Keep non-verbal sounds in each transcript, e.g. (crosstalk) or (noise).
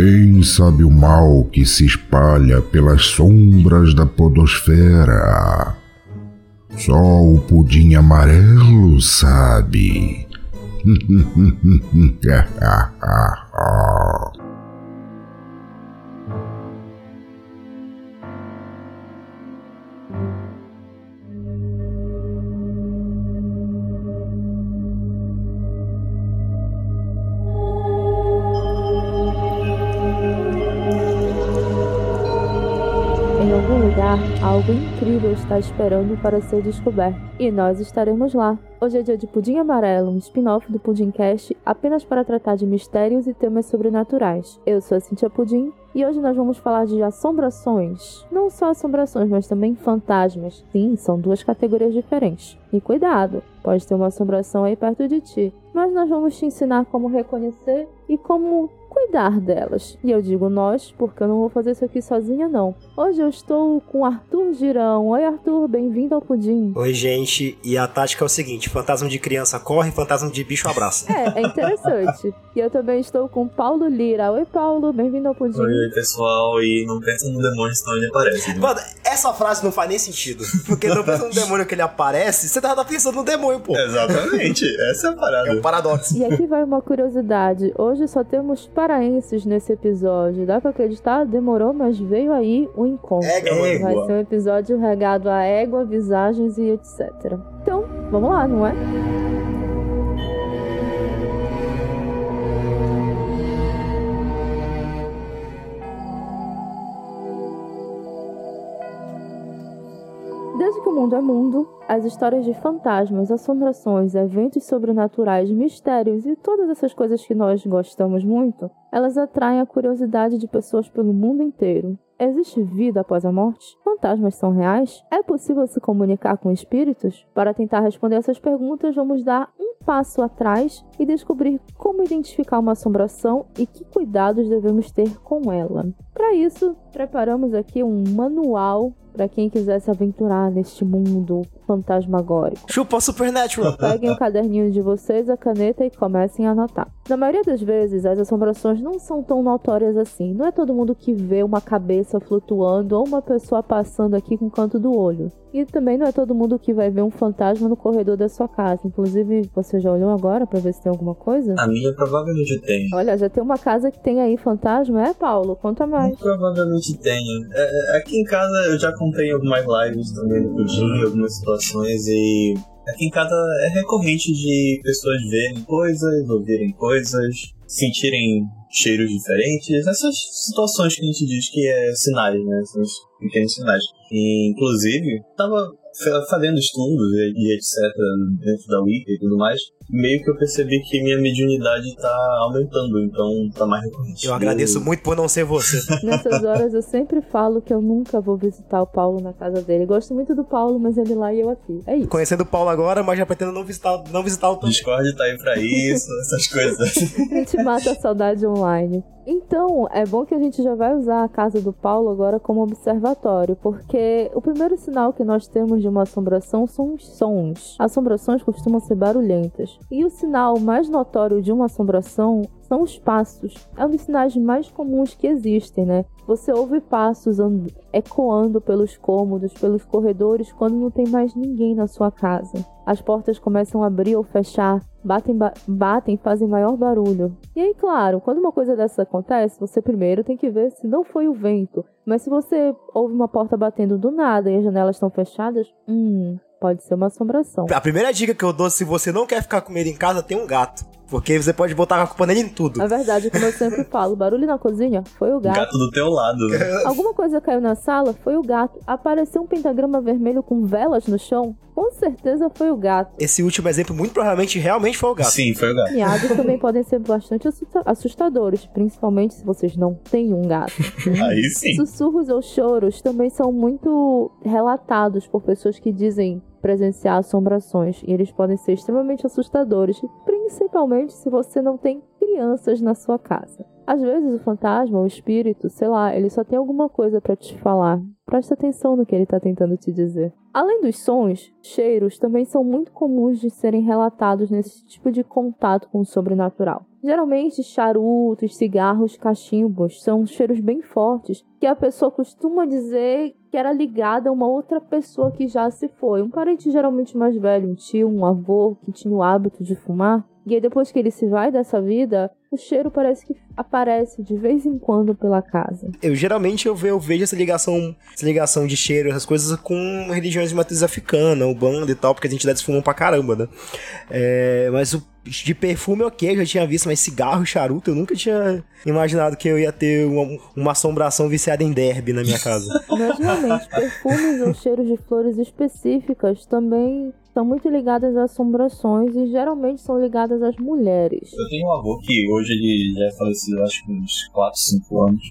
Quem sabe o mal que se espalha pelas sombras da podosfera? Só o pudim amarelo sabe. (laughs) incrível está esperando para ser descoberto. E nós estaremos lá. Hoje é dia de Pudim Amarelo, um spin-off do Pudim Cast, apenas para tratar de mistérios e temas sobrenaturais. Eu sou a Cintia Pudim e hoje nós vamos falar de assombrações. Não só assombrações, mas também fantasmas. Sim, são duas categorias diferentes. E cuidado, pode ter uma assombração aí perto de ti. Mas nós vamos te ensinar como reconhecer e como cuidar delas. E eu digo nós, porque eu não vou fazer isso aqui sozinha, não. Hoje eu estou com Arthur Girão. Oi, Arthur, bem-vindo ao Pudim. Oi, gente. E a tática é o seguinte: fantasma de criança corre, fantasma de bicho abraça. É, é interessante. e eu também estou com Paulo Lira. Oi, Paulo, bem-vindo ao Pudim. Oi, oi, pessoal. E não pensa no demônio, senão ele aparece. Né? Mano, essa frase não faz nem sentido. Porque não pensa no demônio que ele aparece, você tava pensando no demônio, pô. Exatamente, essa é a parada. É um paradoxo. E aqui vai uma curiosidade. Hoje só temos paraenses nesse episódio. Dá pra acreditar? Demorou, mas veio aí o encontro. Égua, Vai ser um episódio regado a égua, visagens e etc. Então, vamos lá, não é? Desde que o mundo é mundo, as histórias de fantasmas, assombrações, eventos sobrenaturais, mistérios e todas essas coisas que nós gostamos muito, elas atraem a curiosidade de pessoas pelo mundo inteiro. Existe vida após a morte? Fantasmas são reais? É possível se comunicar com espíritos? Para tentar responder essas perguntas, vamos dar um passo atrás e descobrir como identificar uma assombração e que cuidados devemos ter com ela. Para isso, preparamos aqui um manual para quem quiser se aventurar neste mundo fantasmagórico. Chupa Supernatural. Peguem o (laughs) caderninho de vocês, a caneta e comecem a anotar. Na maioria das vezes, as assombrações não são tão notórias assim. Não é todo mundo que vê uma cabeça flutuando ou uma pessoa passando aqui com o canto do olho. E também não é todo mundo que vai ver um fantasma no corredor da sua casa. Inclusive, você já olhou agora para ver se tem alguma coisa? A minha provavelmente tem. Olha, já tem uma casa que tem aí fantasma, é, Paulo? Conta mais. Provavelmente tenha. É, é, aqui em casa eu já contei algumas lives também no Pudim, algumas situações e. Aqui em casa é recorrente de pessoas verem coisas, ouvirem coisas, sentirem cheiros diferentes, essas situações que a gente diz que é sinais, né? Esses pequenos sinais. E, inclusive, tava fa- fazendo estudos e, e etc. dentro da Wiki e tudo mais, meio que eu percebi que minha mediunidade tá aumentando, então tá mais recorrente. Eu agradeço muito por não ser você. (laughs) Nessas horas eu sempre falo que eu nunca vou visitar o Paulo na casa dele. Gosto muito do Paulo, mas ele lá e eu aqui. É isso. Conhecendo o Paulo agora, mas já pretendo não visitar, não visitar o O Discord tá aí pra isso, essas coisas. (laughs) A gente mata a saudade online. Então, é bom que a gente já vai usar a casa do Paulo agora como observatório, porque o primeiro sinal que nós temos de uma assombração são os sons. Assombrações costumam ser barulhentas. E o sinal mais notório de uma assombração são os passos. É um dos sinais mais comuns que existem, né? Você ouve passos and- ecoando pelos cômodos, pelos corredores, quando não tem mais ninguém na sua casa. As portas começam a abrir ou fechar, batem, ba- batem, fazem maior barulho. E aí, claro, quando uma coisa dessa acontece, você primeiro tem que ver se não foi o vento. Mas se você ouve uma porta batendo do nada e as janelas estão fechadas, hum, pode ser uma assombração. A primeira dica que eu dou, se você não quer ficar com medo em casa, tem um gato. Porque você pode botar a culpa nele em tudo. A verdade, como eu sempre (laughs) falo, barulho na cozinha foi o gato. Gato do teu lado. né? (laughs) Alguma coisa caiu na sala, foi o gato. Apareceu um pentagrama vermelho com velas no chão, com certeza foi o gato. Esse último exemplo, muito provavelmente, realmente foi o gato. Sim, foi o gato. Miados também (laughs) podem ser bastante assusta- assustadores, principalmente se vocês não têm um gato. Aí sim. Sussurros ou choros também são muito relatados por pessoas que dizem presenciar assombrações e eles podem ser extremamente assustadores, principalmente se você não tem crianças na sua casa. Às vezes o fantasma, o espírito, sei lá, ele só tem alguma coisa para te falar. Presta atenção no que ele está tentando te dizer. Além dos sons, cheiros também são muito comuns de serem relatados nesse tipo de contato com o sobrenatural. Geralmente, charutos, cigarros, cachimbos são cheiros bem fortes que a pessoa costuma dizer que era ligada a uma outra pessoa que já se foi. Um parente geralmente mais velho, um tio, um avô que tinha o hábito de fumar. E aí, depois que ele se vai dessa vida, o cheiro parece que aparece de vez em quando pela casa. Eu geralmente eu, eu vejo essa ligação, essa ligação de cheiro, essas coisas com religiões de matriz africana, o banda e tal, porque as entidades fumam pra caramba, né? É, mas o de perfume, ok, eu já tinha visto, mas cigarro charuto, eu nunca tinha imaginado que eu ia ter uma, uma assombração viciada em derby na minha casa. (laughs) Mas realmente, perfumes ou cheiros de flores específicas também são muito ligadas a assombrações e geralmente são ligadas às mulheres. Eu tenho um avô que hoje ele já é falecido, acho que uns 4, 5 anos,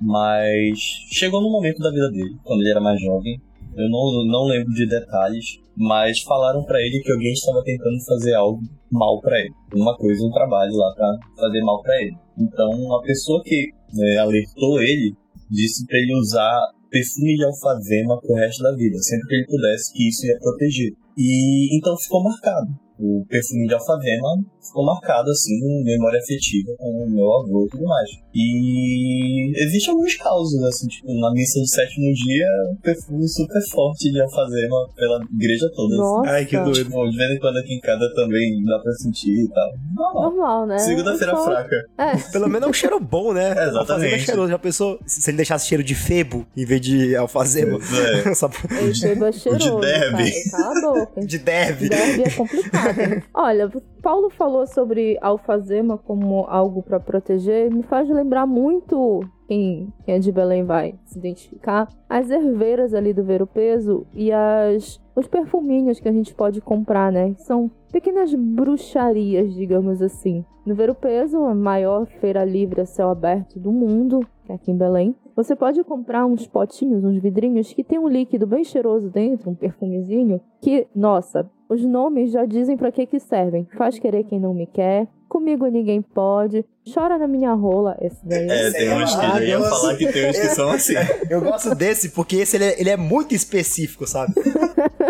mas chegou no momento da vida dele, quando ele era mais jovem, eu não, não lembro de detalhes, mas falaram para ele que alguém estava tentando fazer algo mal para ele. Uma coisa, um trabalho lá para fazer mal para ele. Então, a pessoa que né, alertou ele disse para ele usar perfume de alfazema pro resto da vida, sempre que ele pudesse, que isso ia proteger. E então ficou marcado o perfume de alfavema ficou marcado assim em memória afetiva com o meu avô e tudo mais. E existe alguns causos, assim, tipo, na missa do sétimo dia, um perfume super forte de alfazema pela igreja toda. Nossa. Ai, que doido. Tipo, de vez em quando aqui em casa também dá pra sentir e tal. Normal. Normal, né? Segunda-feira Só- fraca. É, Pelo menos é um cheiro bom, né? (laughs) Exatamente. Alfazema é cheiroso. Já pensou se ele deixasse cheiro de febo em vez de alfazema? É. (laughs) Só ele beba cheiroso, derby. cara. Cala a boca. de derby. Derby é complicado. Hein? (laughs) Olha, Paulo falou sobre alfazema como algo pra proteger, me faz lembrar muito quem, quem é de Belém vai se identificar, as herveiras ali do Ver o Peso e as os perfuminhos que a gente pode comprar, né? São pequenas bruxarias, digamos assim. No Ver o Peso, a maior feira livre a céu aberto do mundo, é aqui em Belém, você pode comprar uns potinhos, uns vidrinhos que tem um líquido bem cheiroso dentro, um perfumezinho, que, nossa, os nomes já dizem pra que que servem. Faz querer quem não me quer, comigo ninguém pode, chora na minha rola, esse daí. É, tem uns que já iam maravilhoso. falar que tem uns que são assim. (laughs) Eu gosto desse porque esse ele é, ele é muito específico, sabe? (laughs)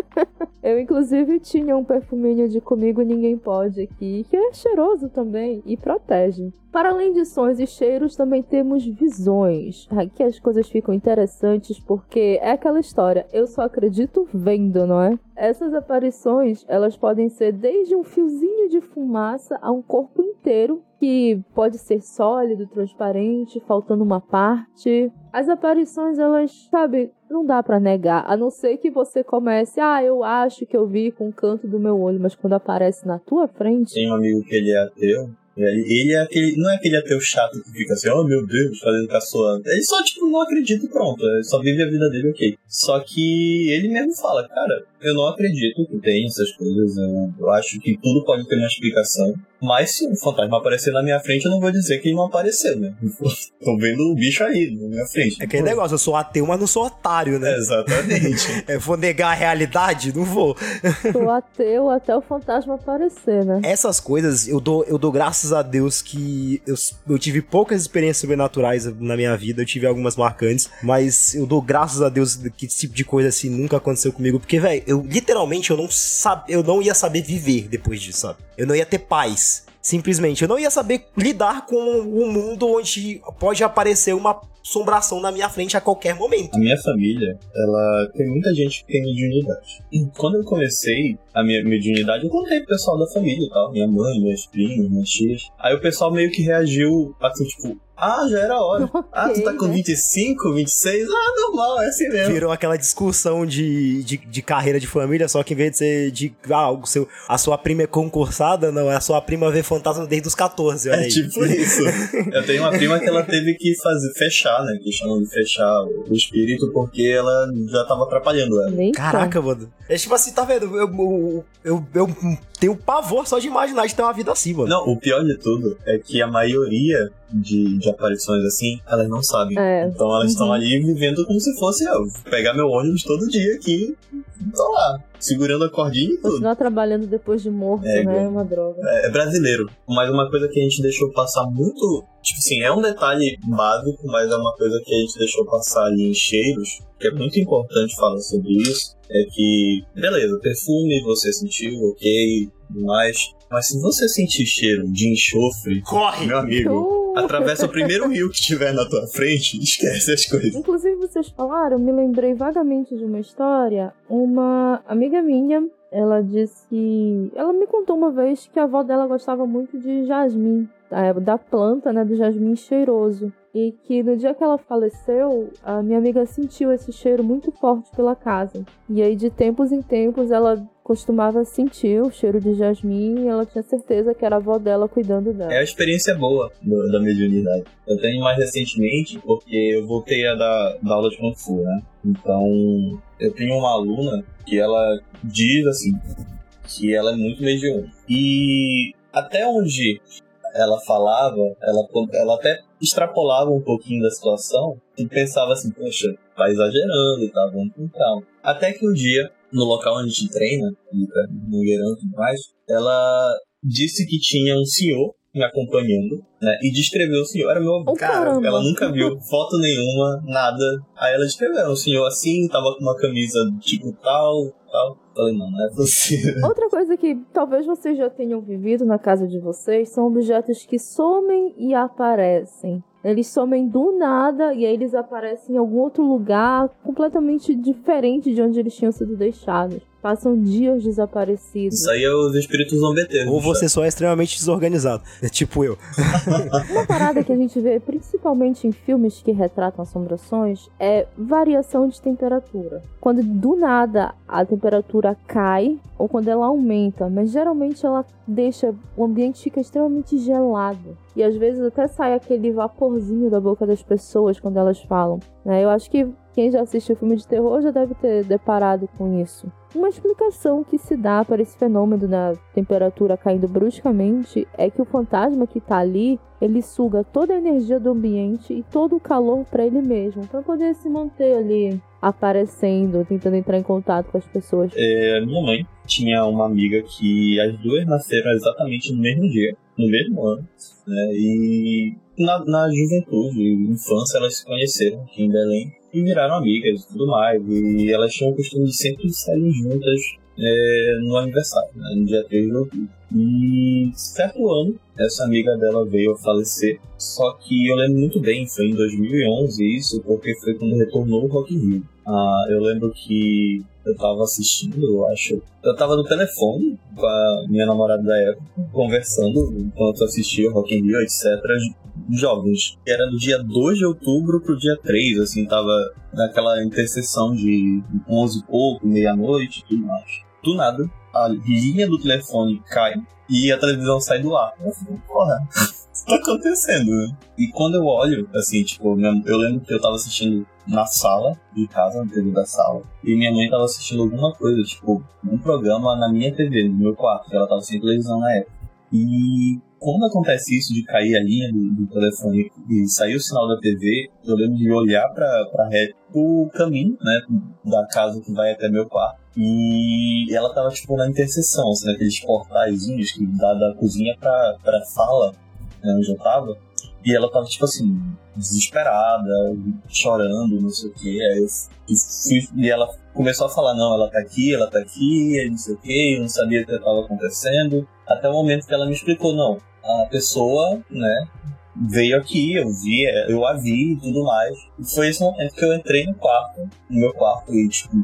Eu, inclusive, tinha um perfuminho de Comigo Ninguém Pode aqui, que é cheiroso também e protege. Para além de sons e cheiros, também temos visões. Aqui as coisas ficam interessantes porque é aquela história, eu só acredito vendo, não é? Essas aparições, elas podem ser desde um fiozinho de fumaça a um corpo inteiro, que pode ser sólido, transparente, faltando uma parte. As aparições, elas, sabe, não dá pra negar, a não ser que você comece, ah, eu acho que eu vi com o canto do meu olho, mas quando aparece na tua frente, Tem um amigo que ele é ateu. Ele, ele é aquele. Não é aquele ateu chato que fica assim, oh meu Deus, fazendo caçoando. Ele só, tipo, não acredita e pronto. Ele só vive a vida dele, ok. Só que ele mesmo fala, cara, eu não acredito que tem essas coisas. Eu, eu acho que tudo pode ter uma explicação. Mas se um fantasma aparecer na minha frente, eu não vou dizer que ele não apareceu, né? (laughs) Tô vendo o bicho aí na minha frente. É aquele negócio, eu sou ateu, mas não sou otário, né? Exatamente. (laughs) É, vou negar a realidade? Não vou. sou ateu até o fantasma aparecer, né? Essas coisas, eu dou, eu dou graças a Deus que eu, eu tive poucas experiências sobrenaturais na minha vida, eu tive algumas marcantes, mas eu dou graças a Deus que esse tipo de coisa assim nunca aconteceu comigo, porque, velho, eu literalmente eu não, sab, eu não ia saber viver depois disso, sabe? Eu não ia ter paz. Simplesmente, eu não ia saber lidar com um mundo onde pode aparecer uma assombração na minha frente a qualquer momento. A minha família, ela tem muita gente que tem mediunidade. E Quando eu comecei a minha mediunidade, eu contei pro pessoal da família e tal, minha mãe, meus primos, minhas tias. Aí o pessoal meio que reagiu assim, tipo, ah, já era hora. (laughs) ah, tu tá com né? 25, 26? Ah, normal, é assim mesmo. Virou aquela discussão de, de, de carreira de família, só que em vez de ser de ah, o seu, a sua prima é concursada, não, é a sua prima vê fantasma desde os 14, olha É aí. tipo isso. (laughs) Eu tenho uma prima que ela teve que fazer fechar, né? Que chamam de fechar o espírito porque ela já tava atrapalhando ela. Nem Caraca, mano. É tipo assim, tá vendo? Eu, eu, eu, eu tenho pavor só de imaginar de ter uma vida assim, mano. Não, o pior de tudo é que a maioria de, de aparições assim, elas não sabem. É. Então elas estão Uhum. ali vivendo como se fosse eu. Pegar meu ônibus todo dia aqui. Tô lá, segurando a cordinha e tudo. Continuar trabalhando depois de morto, É, né? É uma droga. É brasileiro. Mas uma coisa que a gente deixou passar muito. Tipo assim, é um detalhe básico, mas é uma coisa que a gente deixou passar ali em cheiros, que é muito importante falar sobre isso. É que, beleza, perfume você sentiu, ok, tudo mais. Mas se você sentir cheiro de enxofre, Corre! meu amigo, Uh! Atravessa o primeiro rio que tiver na tua frente, esquece as coisas. Inclusive, vocês falaram, me lembrei vagamente de uma história. Uma amiga minha, ela disse. Ela me contou uma vez que a avó dela gostava muito de jasmim, da planta, né, do jasmim cheiroso. E que no dia que ela faleceu, a minha amiga sentiu esse cheiro muito forte pela casa. E aí, de tempos em tempos, ela costumava sentir o cheiro de jasmim e ela tinha certeza que era a avó dela cuidando dela. É a experiência boa do- da mediunidade. Eu tenho mais recentemente, porque eu voltei a dar, dar aula de Kung Fu, né? Então, eu tenho uma aluna que ela diz assim, que ela é muito mediúnica. E até onde ela falava, ela, ela até extrapolava um pouquinho da situação e pensava assim, poxa, tá exagerando e tá, vamos com calma. Até que um dia, no local onde a gente treina, ali perto do Mangueirão e tudo mais, ela disse que tinha um senhor me acompanhando, né? E descreveu o senhor. Era meu Oh, cara, caramba. ela nunca viu foto nenhuma, nada. Aí ela descreveu, era um senhor assim, tava com uma camisa tipo tal, tal. Falei, não, não é possível. (laughs) Outra coisa que talvez vocês já tenham vivido na casa de vocês são objetos que somem e aparecem. Eles somem do nada e aí eles aparecem em algum outro lugar completamente diferente de onde eles tinham sido deixados. Passam dias desaparecidos. Isso aí é os espíritos zombeteiros. Ou você só é extremamente desorganizado. É (laughs) tipo eu. Uma parada que a gente vê principalmente em filmes que retratam assombrações é variação de temperatura. Quando do nada a temperatura cai ou quando ela aumenta, mas geralmente ela deixa o ambiente fica extremamente gelado. E às vezes até sai aquele vaporzinho da boca das pessoas quando elas falam. né? Eu acho que quem já assistiu filme de terror já deve ter deparado com isso. Uma explicação que se dá para esse fenômeno da temperatura caindo bruscamente é que o fantasma que tá ali, ele suga toda a energia do ambiente e todo o calor para ele mesmo, para poder se manter ali aparecendo, tentando entrar em contato com as pessoas. É, minha mãe tinha uma amiga que as duas nasceram exatamente no mesmo dia, no mesmo ano, né? E na, na juventude, infância, elas se conheceram aqui em Belém e viraram amigas e tudo mais. E elas tinham o costume de sempre saírem juntas é, no aniversário, né, no dia 3 de outubro. E certo ano, essa amiga dela veio a falecer. Só que eu lembro muito bem, foi em 2011 isso, porque foi quando retornou o Rock in Rio. Ah, eu lembro que eu tava assistindo, eu acho. Eu tava no telefone com a minha namorada da época, conversando enquanto assistia o Rock in Rio, etc. Jovens. Era do dia 2 de outubro pro dia 3, assim, tava naquela interseção de 11 e pouco, meia-noite e tudo mais. Do nada, a linha do telefone cai e a televisão sai do ar. Eu fico, porra, tá acontecendo? né? E quando eu olho, assim, tipo, eu lembro que eu tava assistindo na sala de casa, na TV da sala, e minha mãe tava assistindo alguma coisa, tipo, um programa na minha TV, no meu quarto, ela tava sem televisão na época. E quando acontece isso de cair a linha do, do telefone e sair o sinal da TV, eu lembro de olhar pra, pra pro caminho, né, da casa que vai até meu quarto. E ela tava, tipo, na interseção, assim, naqueles portaizinhos que dá da cozinha pra, pra sala, né, onde eu tava. E ela tava, tipo assim, desesperada, chorando, não sei o que. Aí eu fui, e ela começou a falar, não, ela tá aqui, ela tá aqui, aí não sei o que, eu não sabia o que tava acontecendo. Até o momento que ela me explicou, não, a pessoa, né, veio aqui, eu vi, eu a vi e tudo mais. E foi esse momento que eu entrei no quarto, no meu quarto, e tipo,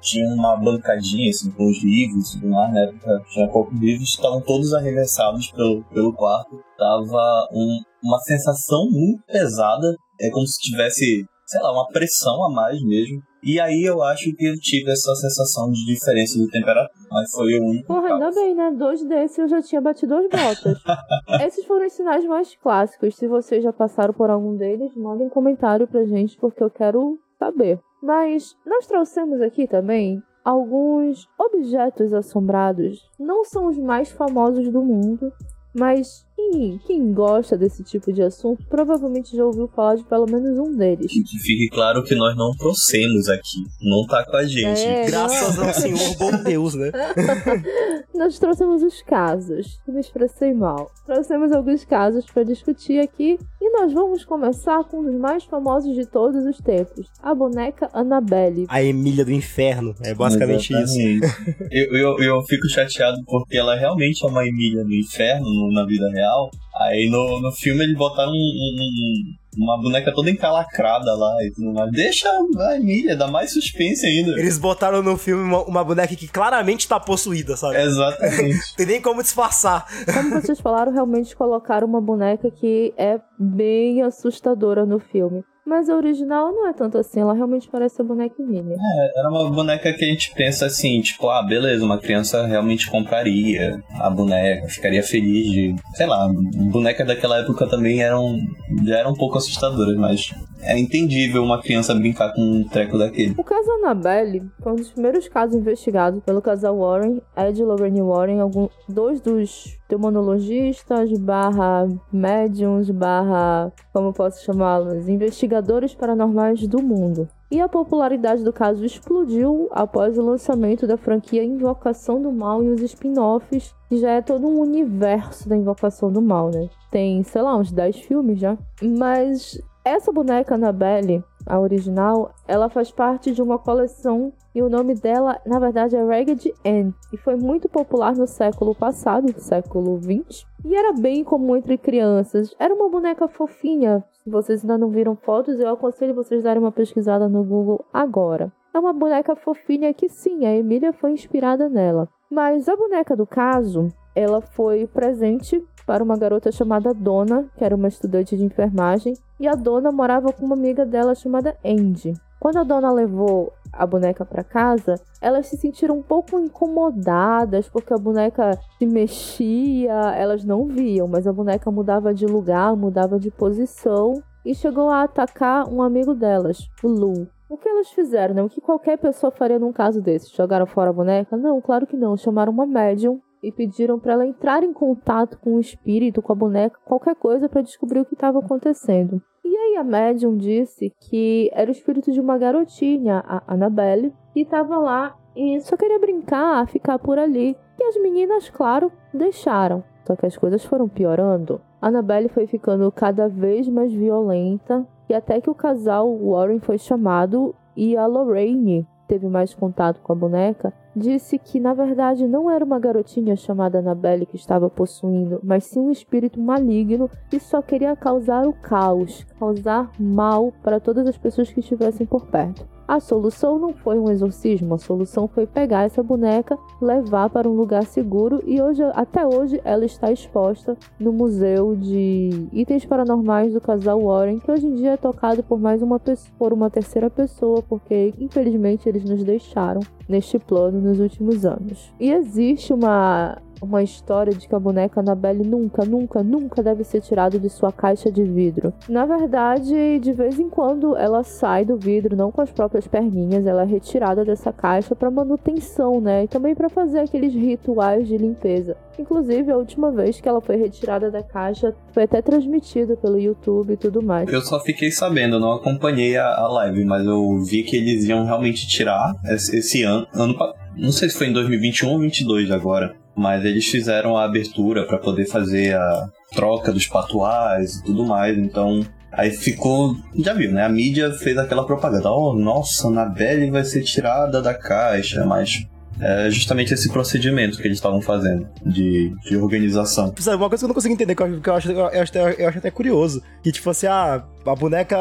tinha uma bancadinha assim com os livros e tudo mais, na época tinha poucos livros, estavam todos arremessados pelo, pelo quarto. Tava um, uma sensação muito pesada, é como se tivesse, sei lá, uma pressão a mais mesmo. E aí eu acho que eu tive essa sensação de diferença de temperatura, mas foi o único Porra, ainda bem, né? Dois desses eu já tinha batido as botas. (laughs) Esses foram os sinais mais clássicos. Se vocês já passaram por algum deles, mandem comentário pra gente, porque eu quero saber. Mas nós trouxemos aqui também alguns objetos assombrados. Não são os mais famosos do mundo, mas que quem, quem gosta desse tipo de assunto provavelmente já ouviu falar de pelo menos um deles. Que fique claro que nós não trouxemos aqui. Não tá com a gente. É, Graças ao Senhor, bom Deus, né? (laughs) Nós trouxemos os casos. Me expressei mal. Trouxemos alguns casos para discutir aqui e nós vamos começar com um dos mais famosos de todos os tempos, a boneca Annabelle. A Emília do Inferno. É basicamente isso. Exatamente. eu, eu, eu fico chateado porque ela realmente é uma Emília no inferno no- na vida real. Aí no, no filme eles botaram um- um- um- uma boneca toda encalacrada lá e tudo mais. Deixa a Emília, dá mais suspense ainda. Eles botaram no filme uma, uma boneca que claramente tá possuída, sabe? Exatamente. (laughs) Tem nem como disfarçar. Como vocês falaram, realmente colocaram uma boneca que é bem assustadora no filme. Mas a original não é tanto assim, ela realmente parece a boneca Minnie. Era uma boneca que a gente pensa assim, tipo, ah, beleza, uma criança realmente compraria a boneca, ficaria feliz de. Sei lá, bonecas daquela época também eram. já eram um pouco assustadoras, mas é entendível uma criança brincar com um treco daquele. O caso Annabelle foi um dos primeiros casos investigados pelo casal Warren, Ed e Lorraine Warren, algum, dois dos demonologistas, barra médiums, barra, como eu posso chamá-los, investigadores paranormais do mundo. E a popularidade do caso explodiu após o lançamento da franquia Invocação do Mal e os spin-offs, que já é todo um universo da Invocação do Mal, né? Tem, sei lá, uns 10 filmes já. Mas essa boneca Annabelle, a original, ela faz parte de uma coleção e o nome dela, na verdade, é Ragged Ann. E foi muito popular no século passado, século 20. E era bem comum entre crianças. Era uma boneca fofinha. Se vocês ainda não viram fotos, eu aconselho vocês darem uma pesquisada no Google agora. É uma boneca fofinha que sim, a Emília foi inspirada nela. Mas a boneca do caso, ela foi presente para uma garota chamada Dona, que era uma estudante de enfermagem, e a Dona morava com uma amiga dela chamada Andy. Quando a Dona levou a boneca para casa, elas se sentiram um pouco incomodadas porque a boneca se mexia, elas não viam, mas a boneca mudava de lugar, mudava de posição e chegou a atacar um amigo delas, o Lu. O que elas fizeram, né? O que qualquer pessoa faria num caso desse? Jogaram fora a boneca? Não, claro que não. Chamaram uma médium e pediram para ela entrar em contato com o espírito, com a boneca, qualquer coisa para descobrir o que estava acontecendo. E aí a médium disse que era o espírito de uma garotinha, a Annabelle, que estava lá e só queria brincar, ficar por ali. E as meninas, claro, deixaram. Só que as coisas foram piorando. Annabelle foi ficando cada vez mais violenta e até que o casal Warren foi chamado e a Lorraine teve mais contato com a boneca, disse que na verdade não era uma garotinha chamada Annabelle que estava possuindo, mas sim um espírito maligno que só queria causar o caos, causar mal para todas as pessoas que estivessem por perto. A solução não foi um exorcismo, a solução foi pegar essa boneca, levar para um lugar seguro e hoje, até hoje ela está exposta no museu de itens paranormais do casal Warren, que hoje em dia é tocado por mais uma por uma terceira pessoa, porque infelizmente eles nos deixaram neste plano nos últimos anos. E existe uma uma história de que a boneca Annabelle nunca, nunca, nunca deve ser tirada de sua caixa de vidro. Na verdade, de vez em quando ela sai do vidro, não com as próprias perninhas, ela é retirada dessa caixa para manutenção, né? E também para fazer aqueles rituais de limpeza. Inclusive, a última vez que ela foi retirada da caixa foi até transmitida pelo YouTube e tudo mais. Eu só fiquei sabendo, não acompanhei a, a live, mas eu vi que eles iam realmente tirar esse, esse ano, ano. Não sei se foi em 2021 ou 2022 agora. Mas eles fizeram a abertura para poder fazer a troca dos patuais e tudo mais, então aí ficou, já viu, né? A mídia fez aquela propaganda, oh, nossa, a Annabelle vai ser tirada da caixa, mas é justamente esse procedimento que eles estavam fazendo de, de organização. Sabe, uma coisa que eu não consigo entender, que eu, que eu acho, eu, acho, até- eu acho até curioso. Que tipo assim, ah, a boneca.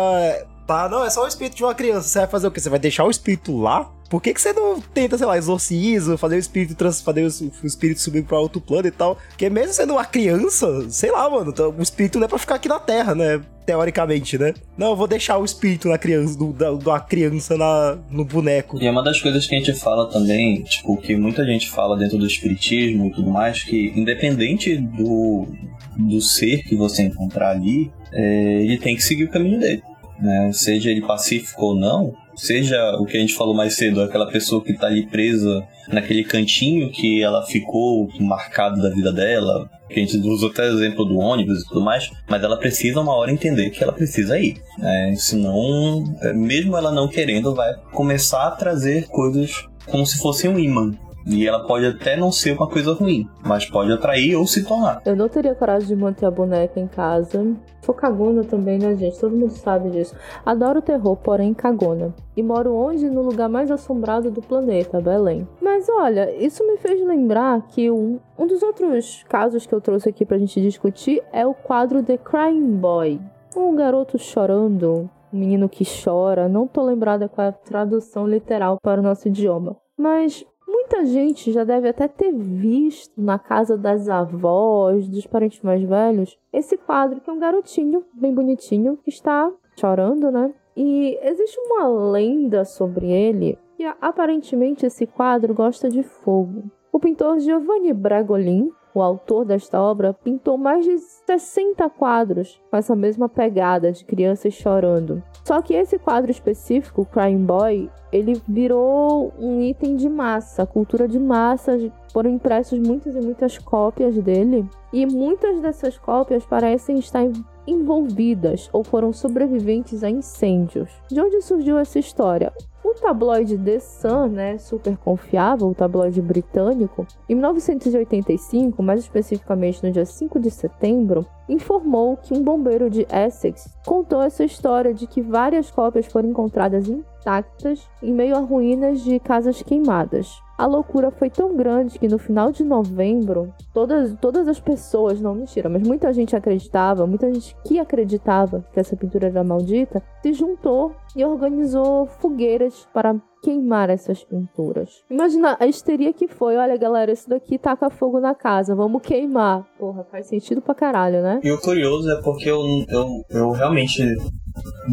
Tá, não, é só o espírito de uma criança. Você vai fazer o quê? Você vai deixar o espírito lá? Por que, que você não tenta, sei lá, exorcismo, fazer o espírito trans, fazer o, espírito subir pra outro plano e tal? Porque mesmo sendo uma criança, sei lá, mano, então, o espírito não é pra ficar aqui na Terra, né? Teoricamente, né? Não, eu vou deixar o espírito na criança, do, da, da criança na, no boneco. E é uma das coisas que a gente fala também, tipo, que muita gente fala dentro do espiritismo e tudo mais, que independente do, do ser que você encontrar ali, é, ele tem que seguir o caminho dele. Né? Seja ele pacífico ou não, seja o que a gente falou mais cedo, aquela pessoa que tá ali presa naquele cantinho que ela ficou marcado da vida dela, que a gente usa até o exemplo do ônibus e tudo mais, mas ela precisa uma hora entender que ela precisa ir. Né? Senão, mesmo ela não querendo, vai começar a trazer coisas como se fosse um imã. E ela pode até não ser uma coisa ruim, mas pode atrair ou se tornar. Eu não teria coragem de manter a boneca em casa. Sou cagona também, né, gente? Todo mundo sabe disso. Adoro terror, porém cagona. E moro onde? No lugar mais assombrado do planeta, Belém. Mas olha, isso me fez lembrar que um, um dos outros casos que eu trouxe aqui pra gente discutir é o quadro The Crying Boy. Um garoto chorando, um menino que chora. Não tô lembrada qual é a tradução literal para o nosso idioma. Mas Muita gente já deve até ter visto na casa das avós, dos parentes mais velhos, esse quadro que é um garotinho bem bonitinho que está chorando, né? E existe uma lenda sobre ele que aparentemente esse quadro gosta de fogo. O pintor Giovanni Bragolin, o autor desta obra, pintou mais de 60 quadros com essa mesma pegada de crianças chorando. Só que esse quadro específico, Crying Boy, ele virou um item de massa, cultura de massa. Foram impressos muitas e muitas cópias dele, e muitas dessas cópias parecem estar envolvidas ou foram sobreviventes a incêndios. De onde surgiu essa história? O tabloide The Sun, né, super confiável, o tabloide britânico, em 1985, mais especificamente no dia 5 de setembro, informou que um bombeiro de Essex contou essa história de que várias cópias foram encontradas intactas em meio a ruínas de casas queimadas. A loucura foi tão grande que no final de novembro, todas, todas as pessoas, não mentira, mas muita gente acreditava, muita gente que acreditava que essa pintura era maldita, se juntou e organizou fogueiras para queimar essas pinturas. Imagina a histeria que foi. Olha, galera, isso daqui taca fogo na casa, vamos queimar. Porra, faz sentido pra caralho, né? E o curioso é porque eu, eu, eu realmente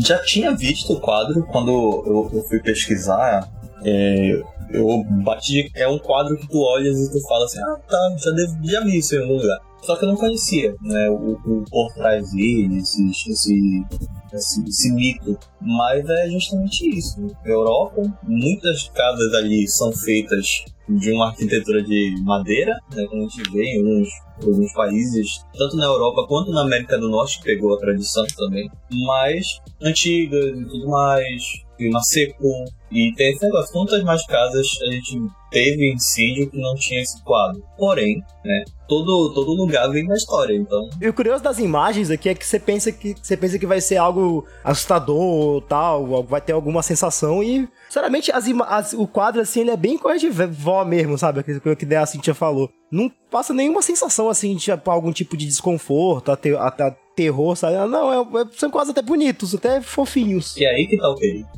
já tinha visto o quadro quando eu, eu fui pesquisar. É, eu bati. É um quadro que tu olhas e tu fala assim: ah, tá, já, devo, já vi isso em algum lugar. Só que eu não conhecia, né? O, o por trás dele, esse, esse, esse, esse mito. Mas é justamente isso. Europa, muitas casas ali são feitas de uma arquitetura de madeira, né, como a gente vê em alguns, alguns países, tanto na Europa quanto na América do Norte, que pegou a tradição também, mas antigas e tudo mais, clima seco, e tem esse negócio, quantas mais casas a gente teve incêndio que não tinha esse quadro. Porém, né, todo, todo lugar vem na história, então... E o curioso das imagens aqui é que você pensa que, você pensa que vai ser algo assustador tal, vai ter alguma sensação e, sinceramente, as, as, o quadro, assim, ele é bem coisa de mesmo, sabe? Aquilo que a Cintia falou. Não passa nenhuma sensação, assim, de tipo, algum tipo de desconforto, até, até terror, sabe? Não, é, é, são quase até bonitos, até fofinhos. E aí que tá o perigo.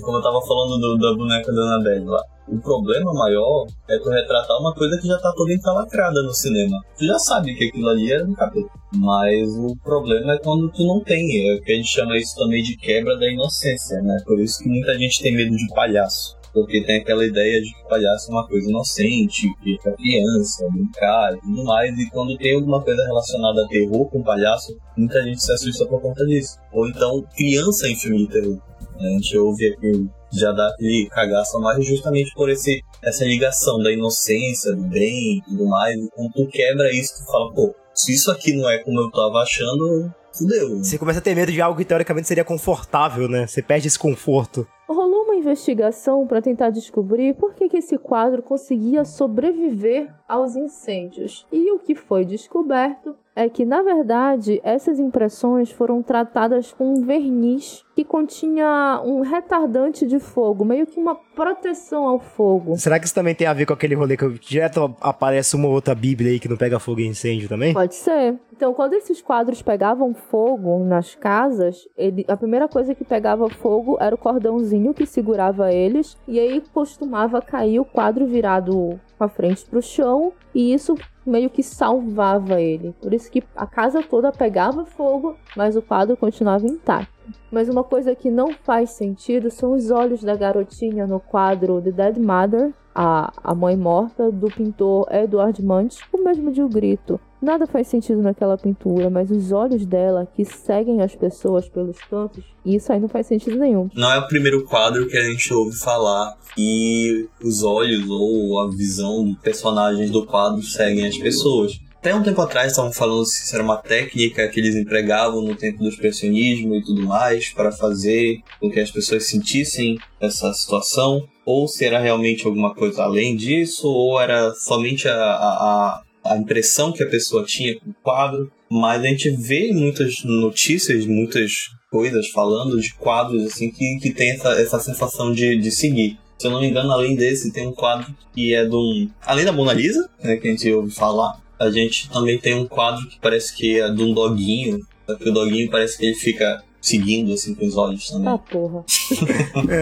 Como eu tava falando do, da boneca da Annabelle lá. O problema maior é tu retratar uma coisa que já tá toda encalacrada no cinema. Tu já sabe que aquilo ali era do capeta. Mas o problema é quando tu não tem. É o que a gente chama isso também de quebra da inocência, né? Por isso que muita gente tem medo de palhaço. Porque tem aquela ideia de que palhaço é uma coisa inocente, que é criança, brincar e tudo mais. E quando tem alguma coisa relacionada a terror com palhaço, muita gente se assusta por conta disso. Ou então, criança em filme de terror. A gente ouve aqui já dá aquele cagaço mais justamente por esse, essa ligação da inocência, do bem e tudo mais. E quando tu quebra isso, tu fala, pô, se isso aqui não é como eu tava achando, fudeu. Você começa a ter medo de algo que teoricamente seria confortável, né? Você perde esse conforto. Rolou uma investigação para tentar descobrir por que, que esse quadro conseguia sobreviver aos incêndios. E o que foi descoberto é que, na verdade, essas impressões foram tratadas com um verniz que continha um retardante de fogo, meio que uma proteção ao fogo. Será que isso também tem a ver com aquele rolê que direto aparece uma outra bíblia aí que não pega fogo em incêndio também? Pode ser. Então, quando esses quadros pegavam fogo nas casas, ele, a primeira coisa que pegava fogo era o cordãozinho que segurava eles, e aí costumava cair o quadro virado com a frente para o chão, e isso meio que salvava ele. Por isso que a casa toda pegava fogo, mas o quadro continuava intacto. Mas uma coisa que não faz sentido são os olhos da garotinha no quadro The Dead Mother, a, a mãe morta, do pintor Edward Munch, o mesmo de O Grito. Nada faz sentido naquela pintura, mas os olhos dela que seguem as pessoas pelos cantos, isso aí não faz sentido nenhum. Não é o primeiro quadro que a gente ouve falar e os olhos ou a visão dos personagens do quadro seguem as pessoas. até um tempo atrás estavam falando se isso era uma técnica que eles empregavam no tempo do expressionismo e tudo mais para fazer com que as pessoas sentissem essa situação, ou se era realmente alguma coisa além disso, ou era somente a, a, a impressão que a pessoa tinha com o quadro. Mas a gente vê muitas notícias, muitas coisas falando de quadros assim que, que tem essa, essa sensação de, de seguir. Se eu não me engano, além desse, tem um quadro que é de um. Além da Mona Lisa, né, que a gente ouve falar, a gente também tem um quadro que parece que é de um doguinho. Só que o doguinho parece que ele fica seguindo assim com os olhos também. Ah, porra.